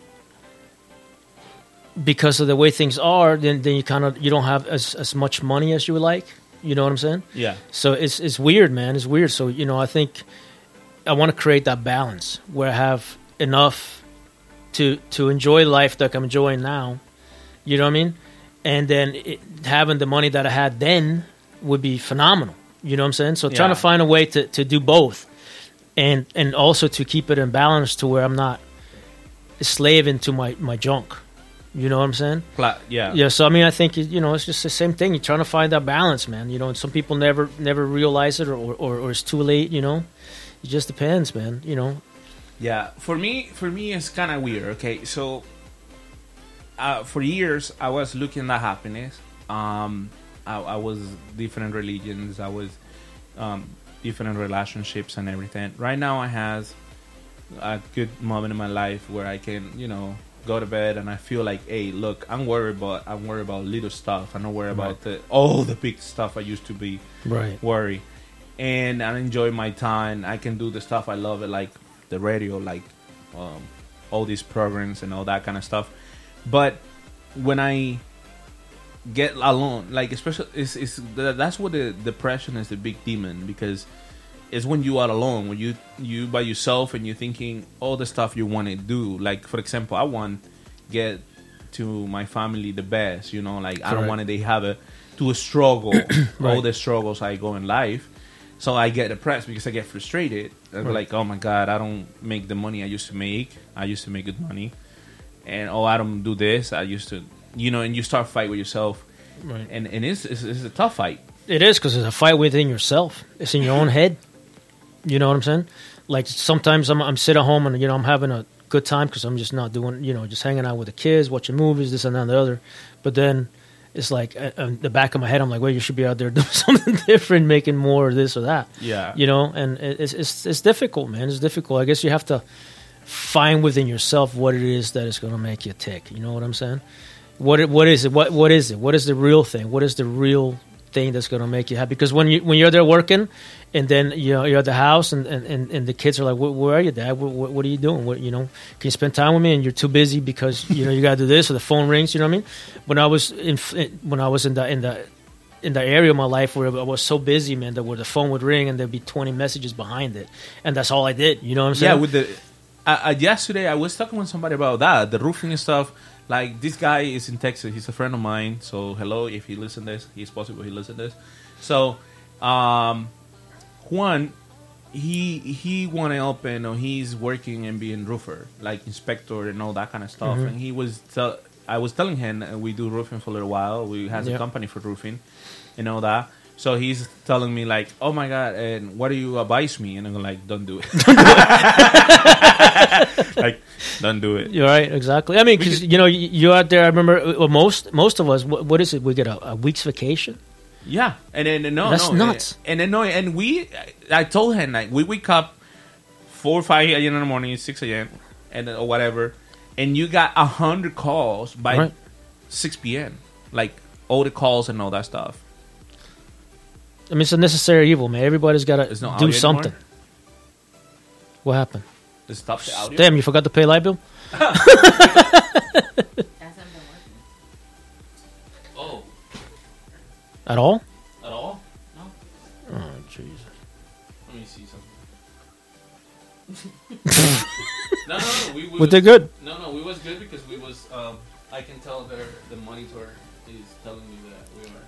B: because of the way things are, then, then you kind of you don't have as, as much money as you would like. You know what I'm saying?
A: Yeah.
B: So it's it's weird, man. It's weird. So you know, I think I want to create that balance where I have enough to to enjoy life like I'm enjoying now. You know what I mean? And then it, having the money that I had then would be phenomenal. You know what I'm saying? So trying to find a way to, to do both, and and also to keep it in balance to where I'm not slaving to my my junk. You know what I'm saying?
A: Pla- yeah.
B: Yeah, so I mean, I think you know it's just the same thing. You're trying to find that balance, man. You know, and some people never never realize it, or or, or it's too late. You know, it just depends, man. You know,
A: Yeah, for me, for me, it's kind of weird. Okay, so uh, for years I was looking at happiness. Um, I, I was different religions. I was um, different relationships and everything. Right now, I have a good moment in my life where I can, you know, go to bed and I feel like, hey, look, I'm worried about I'm worried about little stuff. I'm not worried about the, all the big stuff I used to be
B: right?
A: worry and i enjoy my time i can do the stuff i love it like the radio like um, all these programs and all that kind of stuff but when i get alone like especially it's, it's that's what the depression is the big demon because it's when you are alone when you you by yourself and you're thinking all the stuff you want to do. Like for example i want get to my family the best you know like i don't want to they have a to a struggle. (coughs) All the struggles i go in life. So i get depressed because i get frustrated. I'm
B: Right.
A: like oh my god i don't make the money i used to make. I used to make good money and oh i don't do this i used to you know and you start fight with yourself
B: Right.
A: and and it's, it's, it's a tough fight
B: It is because it's a fight within yourself. It's in your own head. You know what I'm saying? Like sometimes I'm I'm sitting at home and you know I'm having a good time because I'm just not doing you know just hanging out with the kids, watching movies, this and that and the other. But then it's like uh, uh, the back of my head, I'm like, well, you should be out there (laughs) doing something different, making more of this or that.
A: Yeah.
B: You know, and it's it's it's difficult, man. It's difficult. I guess you have to find within yourself what it is that is going to make you tick. You know what I'm saying? What what is it? What what is it? What is the real thing? What is the real thing that's going to make you happy? Because when you when you're there working, and then you know, you're at the house, and, and, and, the kids are like, "Where, where are you, Dad? What, what, what are you doing? What you know? Can you spend time with me?" And you're too busy because you know you got to do this, or the phone rings. You know what I mean? When I was in when I was in the in the in the area of my life where I was so busy, man, that where the phone would ring and there'd be 20 messages behind it, and that's all I did. You know what I'm saying?
A: Yeah, with the uh, uh, yesterday I was talking with somebody about that, the roofing stuff. Like this guy is in Texas. He's a friend of mine. So hello, if he listen this, he's possible he listen this. So, um, Juan, he he want to open or he's working and being roofer, like inspector and all that kind of stuff.
B: Mm-hmm.
A: And he was tell, I was telling him uh, we do roofing for a little while. We has
B: Yeah.
A: a company for roofing and all that. So he's telling me like, "Oh my god!" And what do you advise me? And I'm like, "Don't do it." (laughs) (laughs) like, don't do it.
B: You're right, exactly. I mean, because you know, you- you're out there. I remember uh, most most of us. What, what is it? We get a, a week's vacation.
A: Yeah, and then no,
B: That's
A: no,
B: nuts.
A: And, and then no, and we, I told him like we wake up four or five a.m. in the morning, six a.m. and or whatever, and you got a hundred calls by
B: Right.
A: six p.m. Like all the calls and all that stuff.
B: I mean, it's a necessary evil, man. Everybody's got to
A: no
B: do something.
A: Anymore?
B: What happened?
A: The audio.
B: Damn, you forgot to pay light bill. (laughs)
A: oh.
B: At all?
A: At all? No.
B: Oh, Jesus!
A: Let me see something. (laughs) (laughs) no, no, no. We, we
B: was, they good?
A: No, no. We was good because we was. Um, I can tell that the monitor is telling me that we are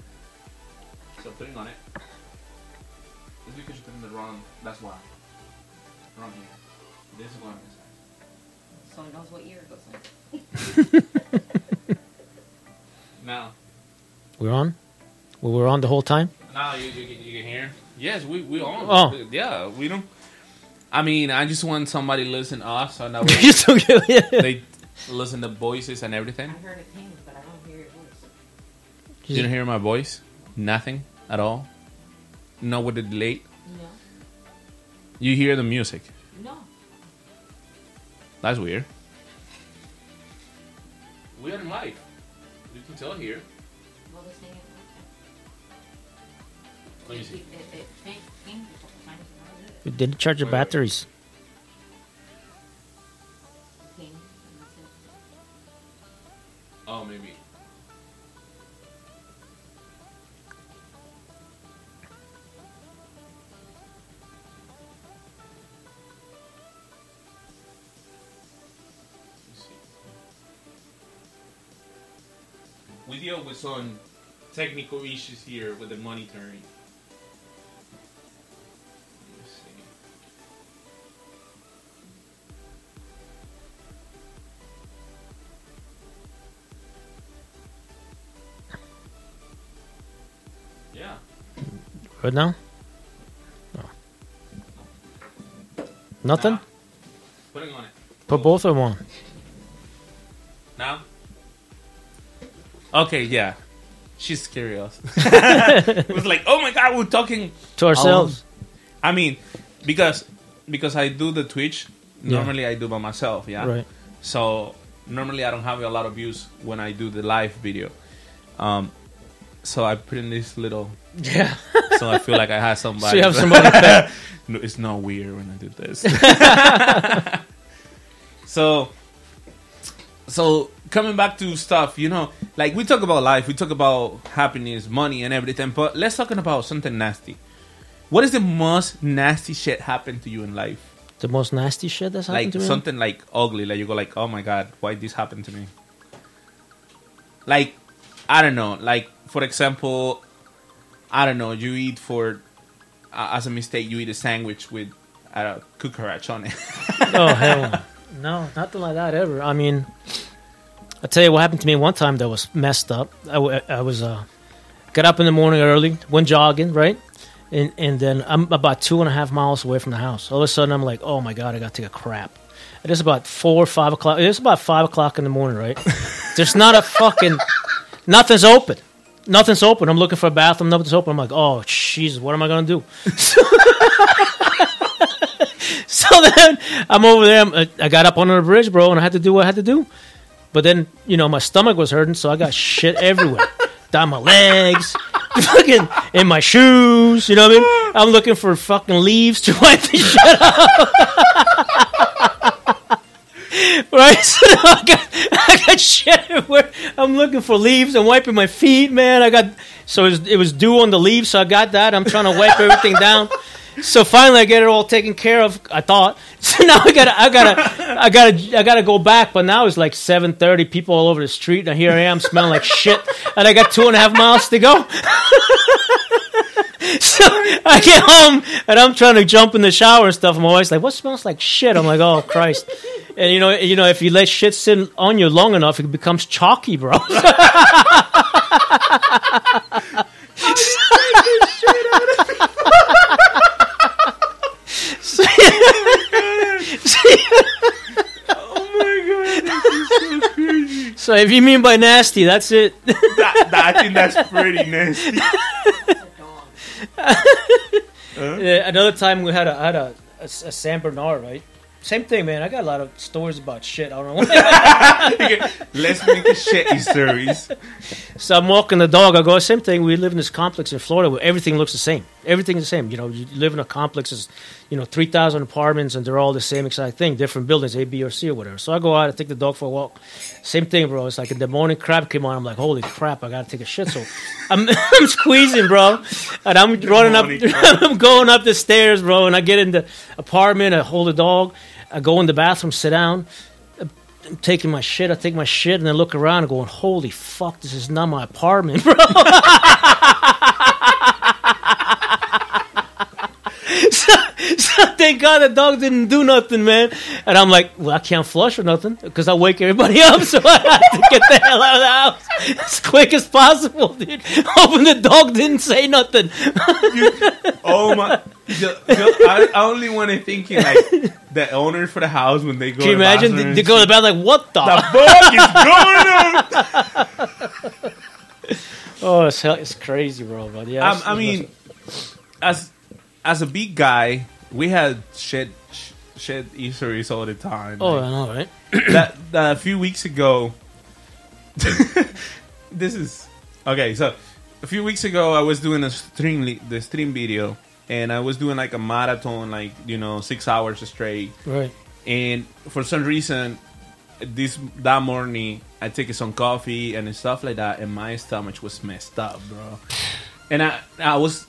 A: so putting on it. It's because you put in the wrong. That's why. Wrong here. This is one inside.
E: So it knows what year it goes in. (laughs)
A: Now,
B: We're on. Well, we're on the whole time.
A: now you, you, you can hear. Yes, we we on.
B: Oh.
A: yeah, we don't. I mean, I just want somebody to listen to us, so that way
B: You still get- yeah.
A: they listen to voices and everything.
E: I heard it ping, but I don't hear your voice.
A: You didn't hear my voice? Nothing at all. No, with the delay.
E: No.
A: You hear the music.
E: No.
A: That's weird. We are in live. You can tell here.
E: Well, this thing
A: Let me see.
B: We didn't charge the
A: Wait, wait.
B: batteries.
E: Ping, and that's it.
A: Oh, maybe. We deal with some technical issues here with the monitoring. Yeah.
B: Good now? No. Nothing?
A: Now. Putting on it.
B: Put both of them on.
A: Now? Okay, yeah. She's curious. (laughs) it was like, oh my god, we're talking
B: To ourselves.
A: I mean, because because I do the Twitch.
B: Yeah.
A: Normally, I do by myself. Yeah.
B: Right.
A: So normally, I don't have a lot of views when I do the live video. Um, so I put in this little,
B: Yeah. (laughs)
A: so I feel like I have somebody.
B: So you have somebody back. (laughs)
A: no, it's not weird when I do this. so, so coming back to stuff, you know, like we talk about life, we talk about happiness, money, and everything, but let's talking about something nasty. What is the most nasty shit happened to you in life?
B: The most nasty shit that's happened
A: Like
B: to me?
A: something like ugly, like you go like, oh my god, why this happened to me? Like, I don't know, like for example, I don't know, you eat for uh, as a mistake, you eat a sandwich with uh, cucaracha on it.
B: oh hell (laughs) no. no nothing like that ever. I mean i tell you what happened to me one time that was messed up. I, I was uh got up in the morning early went jogging right? And and then i'm about two and a half miles away from the house. All of a sudden i'm like oh my god i gotta take a crap. It is about four or five o'clock it's about five o'clock in the morning right? (laughs) There's not a fucking nothing's open. Nothing's open. I'm looking for a bathroom nothing's open. I'm like oh jesus what am i gonna do (laughs) (laughs) So then I'm over there. I'm, I got up under the bridge, bro, and I had to do what I had to do. But then, you know, my stomach was hurting, so I got shit everywhere. (laughs) Down my legs, (laughs) fucking in my shoes. You know what I mean? I'm looking for fucking leaves to wipe the shit out. right? So I got, I got shit everywhere. I'm looking for leaves and wiping my feet, man. I got so it was, it was due on the leaves, so I got that. I'm trying to wipe everything down. So finally, I get it all taken care of. I thought. (laughs) So now I gotta, I gotta, I gotta, I gotta go back. But now it's like seven thirty. People all over the street, and here I am smelling like shit. And I got two and a half miles to go. (laughs) so I get home and I'm trying to jump in the shower and stuff. I'm always like, "What smells like shit?" I'm like, "Oh Christ!" And you know, you know, if you let shit sit on you long enough, it becomes chalky, bro. (laughs) So if you mean by nasty, that's it. (laughs)
A: that, that, I think that's pretty nasty. (laughs)
B: Yeah, another time we had a had a, a, a San Bernard, right? Same thing, man. I got a lot of stories about shit. I don't know. (laughs)
A: Let's make a shitty stories.
B: so I'm walking the dog. I go, same thing. We live in this complex in Florida where everything looks the same. Everything's the same. You know, you live in a complex, it's, you know, 3,000 apartments and they're all the same exact thing, different buildings, A, B, or C or whatever. So I go out, I take the dog for a walk. Same thing, bro. It's like in the morning crap came on. I'm like, holy crap, I got to take a shit. So (laughs) I'm, (laughs) I'm squeezing, bro. And I'm running up. (laughs) I'm going up the stairs, bro. And I get in the apartment, I hold the dog. I go in the bathroom, sit down, I'm taking my shit. I take my shit and then look around and going, "Holy fuck, this is not my apartment, bro." (laughs) so, so thank God the dog didn't do nothing, man. And I'm like, well, I can't flush or nothing because I wake everybody (laughs) up, so I have to get the hell out of the house as quick as possible, dude. (laughs) Hoping the dog didn't say nothing.
A: Oh my! I, I only want to think like the owners for the house when they go.
B: Can you
A: to the
B: imagine? They, they go to the bath like, what the?
A: The fuck is going on?
B: oh, it's, it's crazy, bro. But yeah, it's-
A: I mean, as as a big guy, we had shit sh- shit issues all the time.
B: oh, I know, right?
A: that, that a few weeks ago. (laughs) this is okay. So a few weeks ago, I was doing a stream the stream video, and I was doing like a marathon, like you know, six hours straight.
B: Right.
A: And for some reason, this that morning, I took some coffee and stuff like that, and my stomach was messed up, bro. And I I was.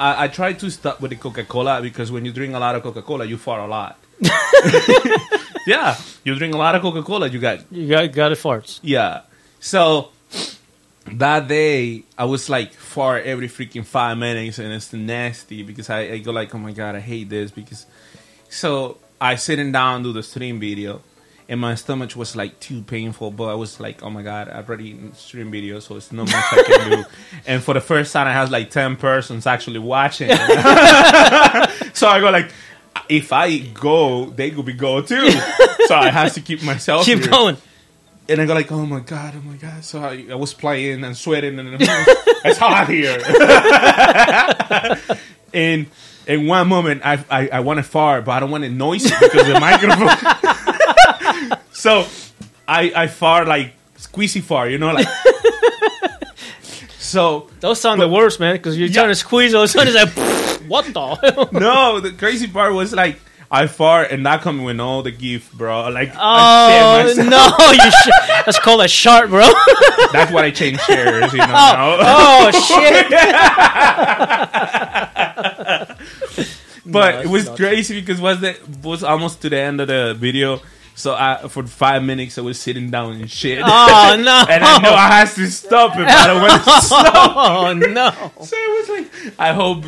A: I, I tried to stop with the Coca Cola because when you drink a lot of Coca Cola, you fart a lot. (laughs) yeah, you drink a lot of Coca Cola, you got
B: You got got it farts.
A: yeah. So that day I was like fart every freaking five minutes and it's nasty because I, I go like, oh my god, I hate this because so I sitting down do the stream video and my stomach was like too painful, but I was like, oh my god, I've already in stream video, so it's not much I can do. (laughs) And for the first time I had like ten persons actually watching. (laughs) so I go like if I go, they could be go too. (laughs) so I have to keep myself
B: Keep
A: here
B: going.
A: and I go like, oh my god, oh my god. So I, I was playing and sweating, and it's hot here. and in one moment, I I, I want to fart, but I don't want it noisy because the microphone. So I I fart like squeezy fart, you know, like. (laughs) so
B: Those sound the worst, man, because you're trying to squeeze. All of a sudden, it's like, (laughs) what the?
A: no, the crazy part was like. I fart and that coming with all the gift, bro. Like,
B: Oh no! You sh- that's called a shark, bro. (laughs)
A: That's why I changed chairs, you know. now.
B: oh, oh shit!
A: but
B: No,
A: it was crazy because was the was almost to the end of the video. So I for five minutes I was sitting down and shit.
B: Oh (laughs) no!
A: and I know I had to stop it, but I don't want to (laughs) stop.
B: Oh no! (laughs)
A: So it was like I hope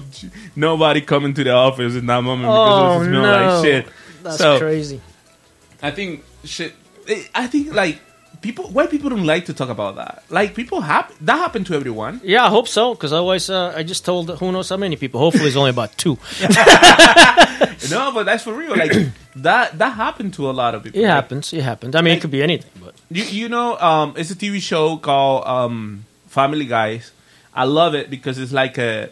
A: nobody coming to the office in that moment
B: Oh,
A: because it smelled oh,
B: no.
A: like shit.
B: That's
A: so
B: crazy.
A: I think shit. I think like people why people don't like to talk about that. Like people happen that happened to everyone.
B: Yeah, I hope so. Because otherwise, uh, I just told who knows how many people. Hopefully, it's only about two. (laughs)
A: No, but that's for real. Like (coughs) that that happened to a lot of people.
B: It happens. It happens. I mean, it could be anything, but
A: You you know, um, it's a TV show called um, Family Guys. I love it because it's like a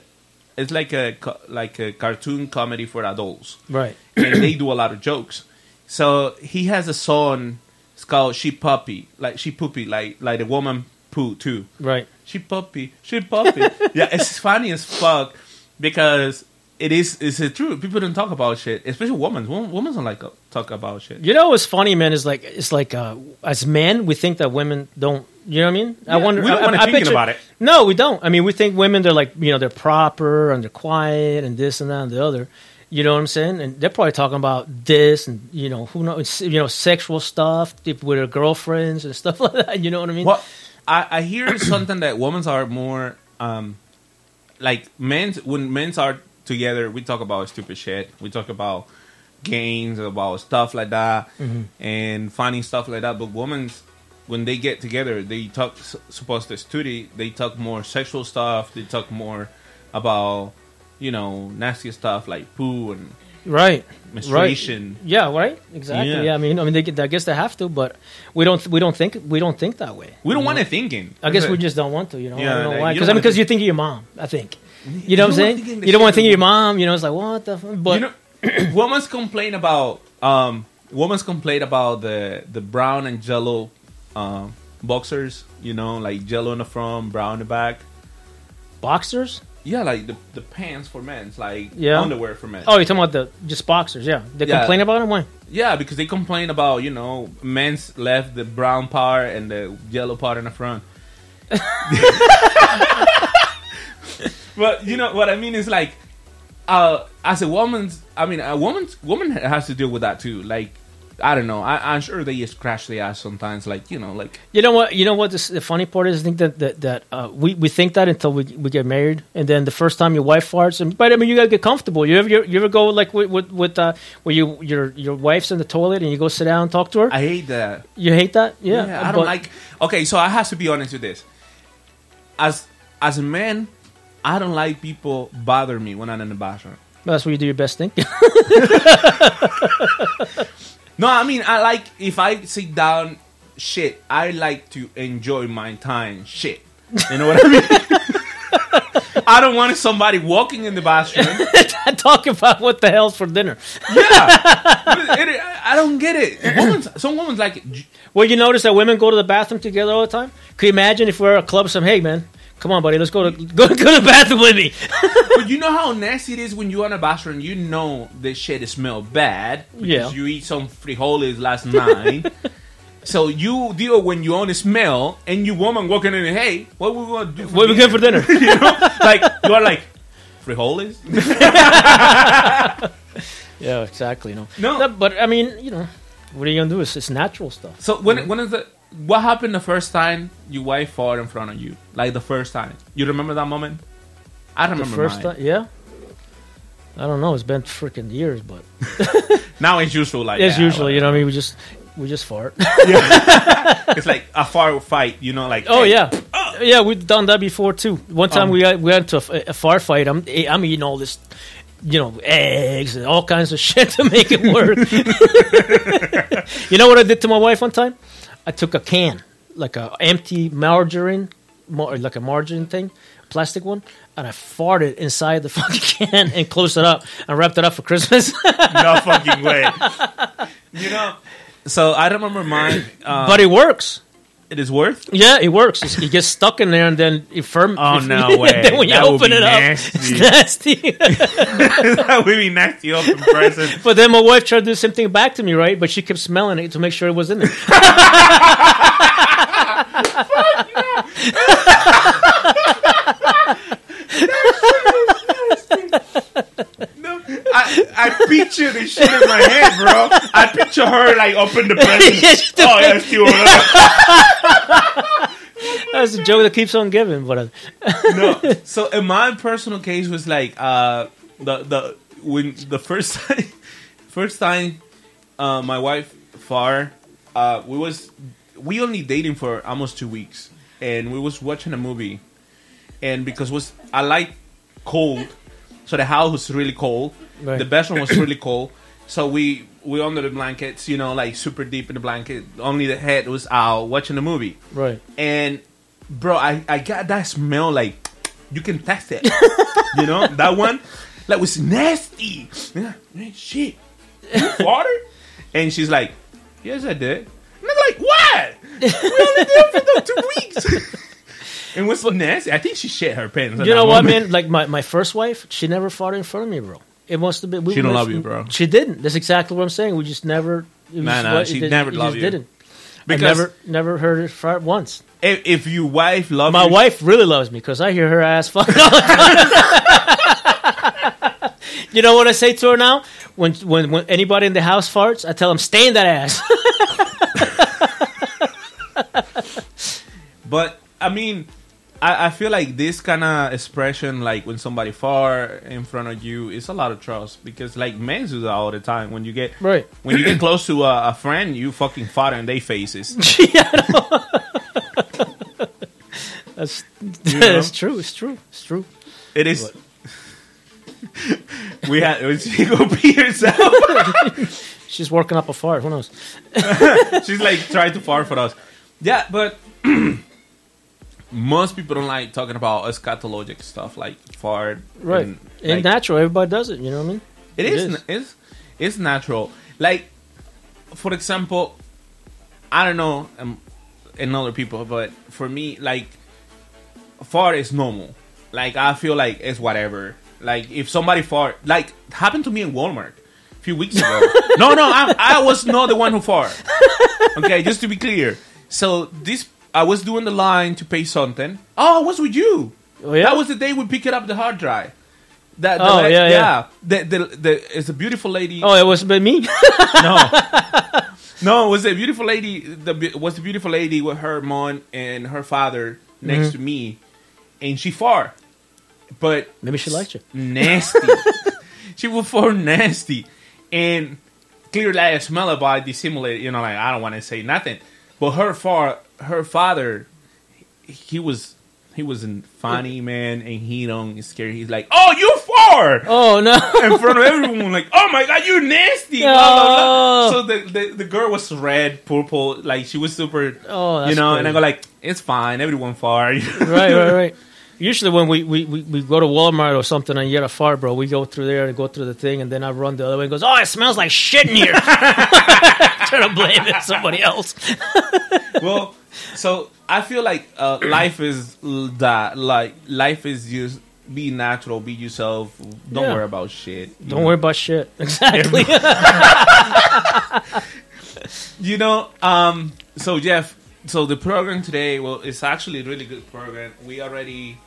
A: it's like a like a cartoon comedy for adults,
B: right.
A: and they do a lot of jokes. So he has a son. It's called She Puppy, like She Poopy, like like the woman poo too.
B: Right.
A: She puppy, she puppy. (laughs) yeah, it's funny as fuck because it is it's truth. People don't talk about shit, especially women. Women don't like talk about shit.
B: You know what's funny, man? Is like it's like uh, as men, we think that women don't. You know what I mean? I wonder.
A: we don't
B: I-
A: thinking
B: picture-
A: about it.
B: No, we don't. I mean, we think women they're like you know they're proper and they're quiet and this and that and the other. You know what I'm saying? And they're probably talking about this and you know who knows you know sexual stuff with their girlfriends and (laughs) stuff like that. You know what I mean?
A: Well, I, I hear something that women are more um, like men. When men are together, we talk about stupid shit. We talk about games, about stuff like that, and finding stuff like that. But women, when they get together, they talk. Supposed to study, they talk more sexual stuff. They talk more about you know nasty stuff like poo and
B: Right.
A: menstruation.
B: Right. Yeah. Right. Exactly.
A: Yeah.
B: Yeah. I mean, I mean, they, I guess they have to, but we don't. We don't think. We don't think that way.
A: We don't
B: you
A: want
B: know?
A: it thinking.
B: I guess we just don't want to, you know. I
A: Yeah,
B: don't know
A: like,
B: why. Because I mean, because you think of your mom. I think. You know what I'm saying?
A: think of the
B: You don't want to think of your mom. You know, it's like what the. Fuck? But
A: you know, (clears throat) women's complain about um, women's complain about the the brown and jello um, boxers. You know, like jello in the front, brown in the back.
B: boxers.
A: Yeah, like the the pants for men, like
B: Yeah.
A: underwear for men.
B: Oh, you're talking about the just boxers? Yeah, they
A: Yeah.
B: complain about them. Why?
A: Yeah, because they complain about you know men's left the brown part and the yellow part in the front. (laughs) but you know what I mean is like uh, as a woman's, I mean, a woman's woman has to deal with that too. Like, I don't know. I, I'm sure they just crash the ass sometimes. Like, you know, like
B: You know what? You know what? This, the funny part is, I think that that, that uh, we we think that until we we get married, and then the first time your wife farts, and but I mean, you gotta get comfortable. You ever you, you ever go like with with, with uh, where you your your wife's in the toilet and you go sit down and talk to her?
A: I hate that.
B: you hate that? Yeah,
A: Yeah, I don't
B: but-
A: like. Okay, so I have to be honest with this. As as a man, I don't like people bother me when I'm in the bathroom.
B: That's where you do your best thing. (laughs) (laughs)
A: No, I mean I like if I sit down. Shit, I like to enjoy my time. Shit, you know what I mean. (laughs) I don't want somebody walking in the bathroom. (laughs)
B: talk about what the hell's for dinner.
A: yeah, It- it- I don't get it. Women's, some women's like it.
B: Well, you notice that women go to the bathroom together all the time. Can you imagine if we're at a club? Some hey man, come on, buddy, let's go to (laughs) go, go to the bathroom with me.
A: But you (laughs) know how nasty it is when you're in a bathroom. You know this shit smell bad because
B: Yeah.
A: you eat some frijoles last night. (laughs) so you deal when you only smell, and you woman walking in. Hey, what we gonna do? For
B: what we
A: dinner?
B: good for dinner?
A: you know, like you are like frijoles.
B: yeah, exactly. No,
A: No.
B: But I mean, you know, what are you gonna do? It's, it's natural stuff.
A: So when when is the what happened the first time your wife fought in front of you? Like the first time, you remember that moment? I
B: The
A: remember
B: first
A: mine.
B: time, yeah. I don't know. It's been freaking years, but (laughs)
A: Now it's usual like
B: it's
A: yeah,
B: usually, you know, what I mean, we just we just fart. yeah. (laughs)
A: it's like a far fight. You know, like
B: oh
A: hey,
B: yeah, yeah, we've done that before too. One time
A: Um,
B: we got- we went to a, a far fight. I'm I'm eating all this, you know, eggs and all kinds of (laughs) shit to make it work. you know what I did to my wife one time? I took a can, like a empty margarine, mar- like a margarine thing, plastic one, and I farted inside the (laughs) fucking can and closed it up and wrapped it up for Christmas. (laughs)
A: no fucking way. you know. So I don't remember mine. Uh,
B: but it works.
A: It is worth.
B: Yeah, it works. It's, it gets stuck in there, and then it firm.
A: Oh,
B: if-
A: no (laughs) way.
B: then when you
A: That would
B: open
A: be
B: it up,
A: nasty.
B: it's nasty. (laughs) (laughs)
A: that would be nasty open present.
B: but then my wife tried to do the same thing back to me, right? But she kept smelling it to make sure it was in there.
A: No, I, I picture this shit in my head, bro. I picture her like open the present. (laughs)
B: Yeah, she did.
A: oh, yeah, still (laughs)
B: That's a joke that keeps on giving. But uh, (laughs)
A: no. So in my personal case was like uh the the when the first time first time uh my wife far uh we was we only dating for almost two weeks and we was watching a movie and because was I like cold so the house was really cold
B: Right.
A: the bedroom was really cold so we we under the blankets you know like super deep in the blanket only the head was out watching the movie
B: right,
A: and bro, I, I got that smell like you can test it. (laughs) you know that one like was nasty. Yeah, shit, water. And she's like, "Yes, I did." And I'm like, "What? We only did it for two weeks." (laughs) and what's so nasty? I think she shit her pants.
B: you know what,
A: moment.
B: man? Like my, my first wife, she never fought in front of me, bro. It must have been. We
A: She don't love you, bro.
B: She didn't. That's exactly what I'm saying. We just never. it was
A: Nah, nah, she
B: it did-
A: never
B: it
A: loved
B: just
A: you.
B: Didn't.
A: Because-
B: I never never heard her fart once.
A: If, if your wife loves
B: My
A: you,
B: wife really loves me because I hear her ass (laughs) fucking all the time. (laughs) you know what I say to her now? When, when when anybody in the house farts, I tell them, stay in that ass. (laughs)
A: But I mean, I, I feel like this kind of expression, like when somebody far in front of you, is a lot of trust because like men do that all the time. When you get
B: Right.
A: when you get (clears throat) close to a, a friend, you fucking fart in their faces. (laughs) (laughs) (laughs)
B: That's
A: know?
B: that's true. It's true. It's true.
A: It is. we had she go pee herself.
B: She's working up a fart. Who knows?
A: She's like trying to fart for us. Yeah, but (clears throat) most people don't like talking about eschatologic stuff like fart.
B: Right.
A: and,
B: And
A: like,
B: natural. Everybody does it. You know what I mean?
A: It
B: It
A: is.
B: is.
A: It's it's natural. Like, for example, I don't know, um, in other people, but for me, like, fart is normal. Like, I feel like it's whatever. Like, if somebody fart, like, happened to me in Walmart a few weeks ago. (laughs) no, no, I, I was not the one who fart. Okay, just to be clear. So this, I was doing the line to pay something. Oh, I was with you.
B: Oh, yeah?
A: That was the day we picked up the hard drive. That, the
B: Oh,
A: la-
B: yeah, yeah.
A: The, the, the, it's a beautiful lady.
B: Oh, it was but me. (laughs)
A: No, no, it was a beautiful lady. The be- was the beautiful lady with her mom and her father next
B: Mm-hmm.
A: to me, and she far, but
B: Maybe she liked you.
A: nasty. (laughs) she was far nasty, and clearly I smell it, but I dissimulate. You know, like I don't want to say nothing. But her far, her father, he was. He wasn't funny, man, and he don't scare. He's like, "Oh, you far!"
B: Oh no. (laughs)
A: in front of everyone, like, "Oh my god, you nasty!" blah, blah, blah.
B: Oh.
A: So the, the the girl was red, purple, like she was super.
B: Oh,
A: you know, and I go like, "It's fine, everyone far." (laughs)
B: right, right, right. Usually when we, we, we, we go to Walmart or something and you get a fart, bro, we go through there and go through the thing, and then I run the other way and goes, oh, it smells like shit in here. (laughs) Trying to blame it somebody else. (laughs)
A: well, so I feel like uh, life is that. Like life is just be natural, be yourself. Don't
B: Yeah.
A: worry about shit.
B: Don't
A: know?
B: worry about shit. (laughs) Exactly. (laughs)
A: You know, um, so Jeff, so the program today, well, it's actually a really good program. We already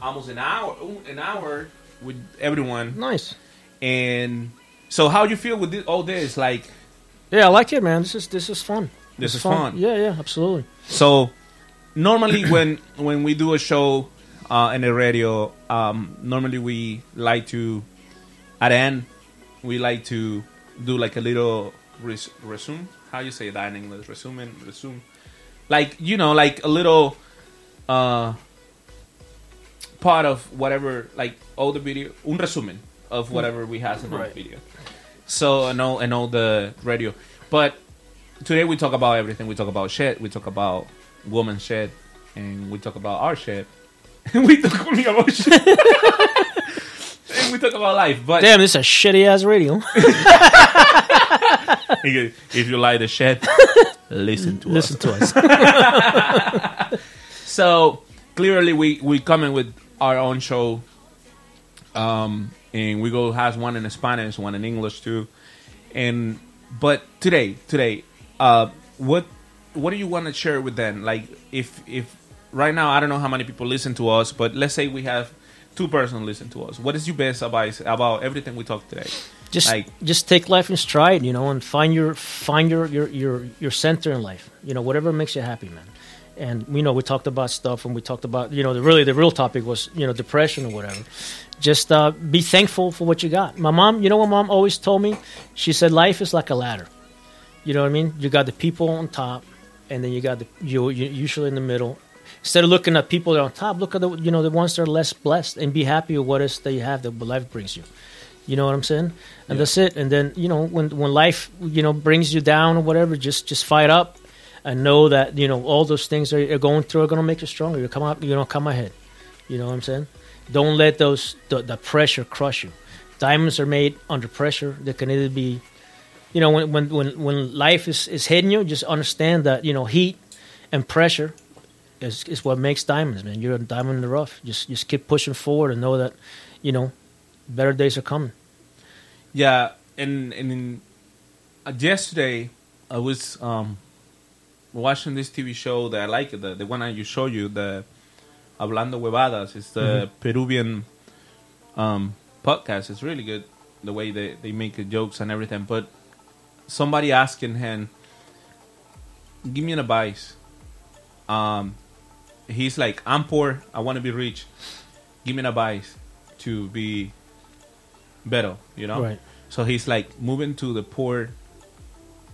A: almost an hour, an hour with everyone,
B: nice.
A: and so how do you feel with this, all this? Like,
B: Yeah, I like it, man. This is this is fun.
A: This
B: It's
A: is fun.
B: Yeah, yeah, absolutely.
A: so normally (coughs) when when we do a show uh, in the radio, um, normally we like to at the end we like to do like a little res- resume. How you say that in English? Resume, resume. Like you know, like a little uh, part of whatever, like all the video, un resumen of whatever we have in the
B: Right.
A: video. So and all and all the radio, but today we talk about everything. We talk about shit. We talk about woman shit, and we talk about our shit. (laughs) And we talk only about shit. and we talk about life. But
B: Damn, this is a shitty ass radio. (laughs)
A: if you like the shit, listen to us.
B: Listen
A: us.
B: to us. (laughs)
A: So clearly, we we coming with our own show, um, and we go has one in Spanish, one in English too, and but today, today, uh, what what do you want to share with them? Like, if if right now, I don't know how many people listen to us, but let's say we have two person listen to us. What is your best advice about everything we talked today?
B: just
A: Like-
B: just take life in stride, you know, and find your find your your your your center in life. You know, whatever makes you happy, man. And you know, we talked about stuff, and we talked about you know, the really the real topic was you know depression or whatever. Just uh, be thankful for what you got. My mom, you know what mom always told me? She said life is like a ladder. You know what I mean? You got the people on top, and then you got the you, you usually in the middle. Instead of looking at people that are on top, look at the you know the ones that are less blessed, and be happy with what is that you have that life brings you. You know what I'm saying? And that's it. And then you know when when life you know brings you down or whatever, just just fight up and know that you know all those things that you're going through are going to make you stronger. You come out, you know, come ahead. You know what I'm saying? Don't let those the, the pressure crush you. Diamonds are made under pressure. They can either be, you know, when when when when life is is hitting you, just understand that you know heat and pressure is is what makes diamonds, man. You're a diamond in the rough. Just just keep pushing forward and know that, you know, better days are coming.
A: Yeah, and and in, uh, yesterday I was um, watching this TV show that I like the the one I you show you the Hablando Huevadas. It's the Peruvian um, podcast. It's really good the way they they make the jokes and everything. But somebody asking him, "Give me an advice." Um, he's like, "I'm poor. I want to be rich. Give me an advice to be better." You know.
B: Right.
A: So he's like moving to the poor,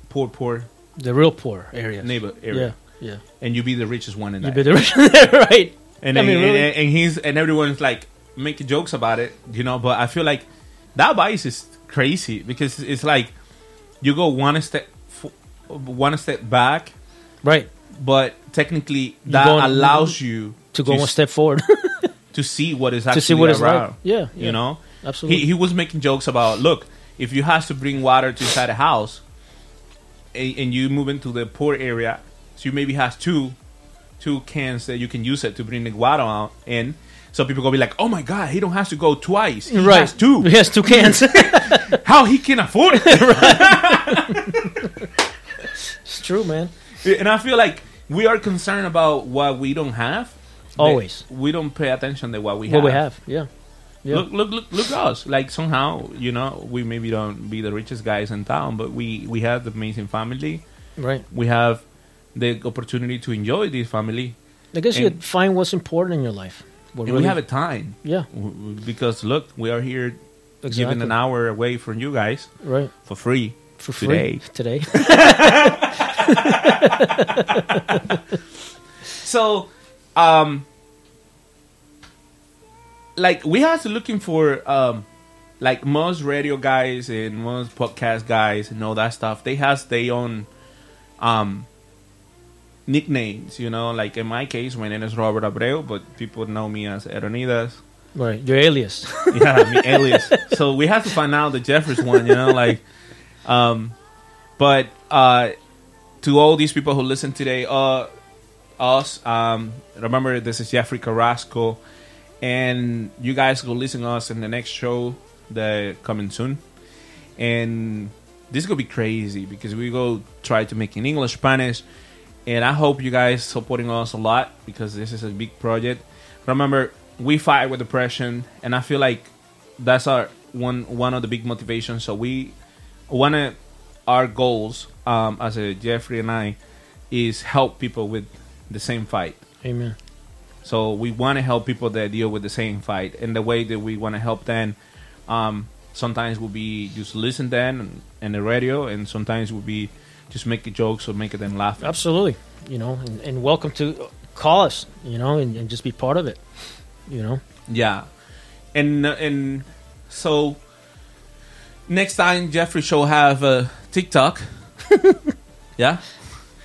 A: poor, poor
B: The real poor area.
A: neighbor area,
B: Yeah, yeah.
A: and you be the richest one in that.
B: You be the richest, (laughs) right.
A: And,
B: I mean, really.
A: and, and he's and everyone's like making jokes about it, you know. But I feel like that bias is crazy because it's like you go one step, one step back,
B: Right.
A: but technically that
B: go on-
A: allows you
B: To go one
A: s-
B: step forward. (laughs)
A: to (laughs) see what is actually
B: to see what is
A: around.
B: right. Yeah, yeah.
A: you know.
B: Absolutely.
A: He, he was making jokes about look if you have to bring water to inside a house and, and you move into the poor area so you maybe have two two cans that you can use it to bring the water out in so people gonna be like oh my god he don't have to go twice he
B: right.
A: has two
B: He has two cans. (laughs)
A: how he can afford it (laughs) (laughs)
B: it's true, man.
A: and i feel like we are concerned about what we don't have
B: Always.
A: we don't pay attention to what we
B: What
A: have What
B: we have. Yeah. Yeah.
A: Look, look, look, look us. Like somehow, you know, we maybe don't be the richest guys in town, but we we have the amazing family.
B: Right.
A: We have the opportunity to enjoy this family,
B: I guess you
A: And-
B: find what's important in your life.
A: And we have a time.
B: Yeah.
A: Because look, we are here giving an hour away from you guys
B: Right.
A: for free.
B: For
A: Today.
B: free today. (laughs)
A: So, um, like we have to looking for um, like most radio guys and most podcast guys and all that stuff. They has their own um nicknames. You know, like in my case, my name is Robert Abreu, but people know me as Eronidas.
B: right. Your alias. (laughs)
A: yeah, me alias. So we have to find out the Jeffers one, you know, like, um, but uh, to all these people who listen today, uh, us, um, remember this is Jeffrey Carrasco, and you guys go listen to us in the next show that coming soon, and this is gonna be crazy because we go try to make in English, Spanish, and I hope you guys supporting us a lot because this is a big project. Remember, we fight with depression, and I feel like that's our one one of the big motivations. So we one of our goals um, as a Jeffrey and I is help people with the same fight.
B: Amen.
A: So we want to help people that deal with the same fight, and the way that we want to help them, um, sometimes will be just listen then in the radio, and sometimes will be just make jokes or make it them laugh.
B: Absolutely. You know, and, and welcome to call us. You know, and, and just be part of it. You know.
A: Yeah, and uh, and so next time Jeffrey show have a TikTok. (laughs) yeah,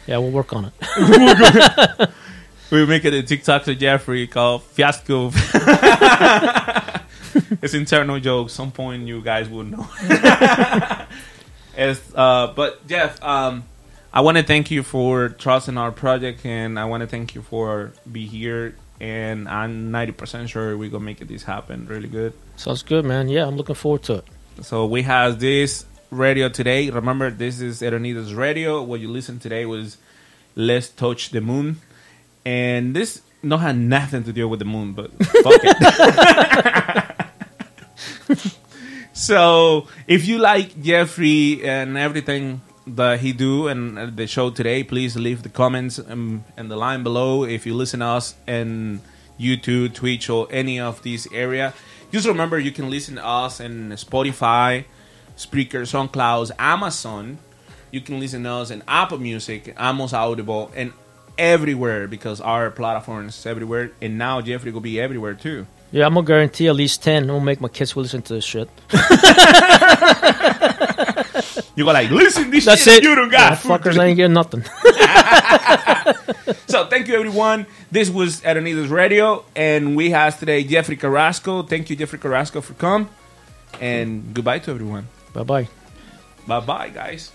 B: Yeah, we'll work on it. (laughs)
A: we make it a TikTok to Jeffrey called Fiasco. (laughs) it's internal joke. Some point you guys will know. Uh, but Jeff, um, I want to thank you for trusting our project, and I want to thank you for be here. And I'm 90% sure we're gonna make this happen really good.
B: Sounds good, man. Yeah, I'm looking forward to it.
A: So we have this radio today. Remember, this is Eronidas Radio. What you listened today was Let's Touch the Moon. And this no had nothing to do with the moon, but fuck it. (laughs) so if you like Jeffrey and everything that he do and the show today, please leave the comments um, in the line below. If you listen us in YouTube, Twitch, or any of these area, just remember you can listen to us in Spotify, Spreaker, SoundCloud, Amazon. You can listen to us in Apple Music, Amos Audible, and everywhere because our platform is everywhere. And now Jeffrey will be everywhere too.
B: Yeah, I'm gonna guarantee at least ten. I'm gonna make my kids will listen to this shit. (laughs)
A: You go like, listen, this
B: That's
A: shit
B: it.
A: you don't
B: Yeah,
A: got.
B: fuckers ain't getting nothing. (laughs)
A: So thank you everyone. This was Adonidas Radio, and we have today Jeffrey Carrasco. Thank you, Jeffrey Carrasco, for come. And goodbye to everyone.
B: bye bye.
A: Bye bye, guys.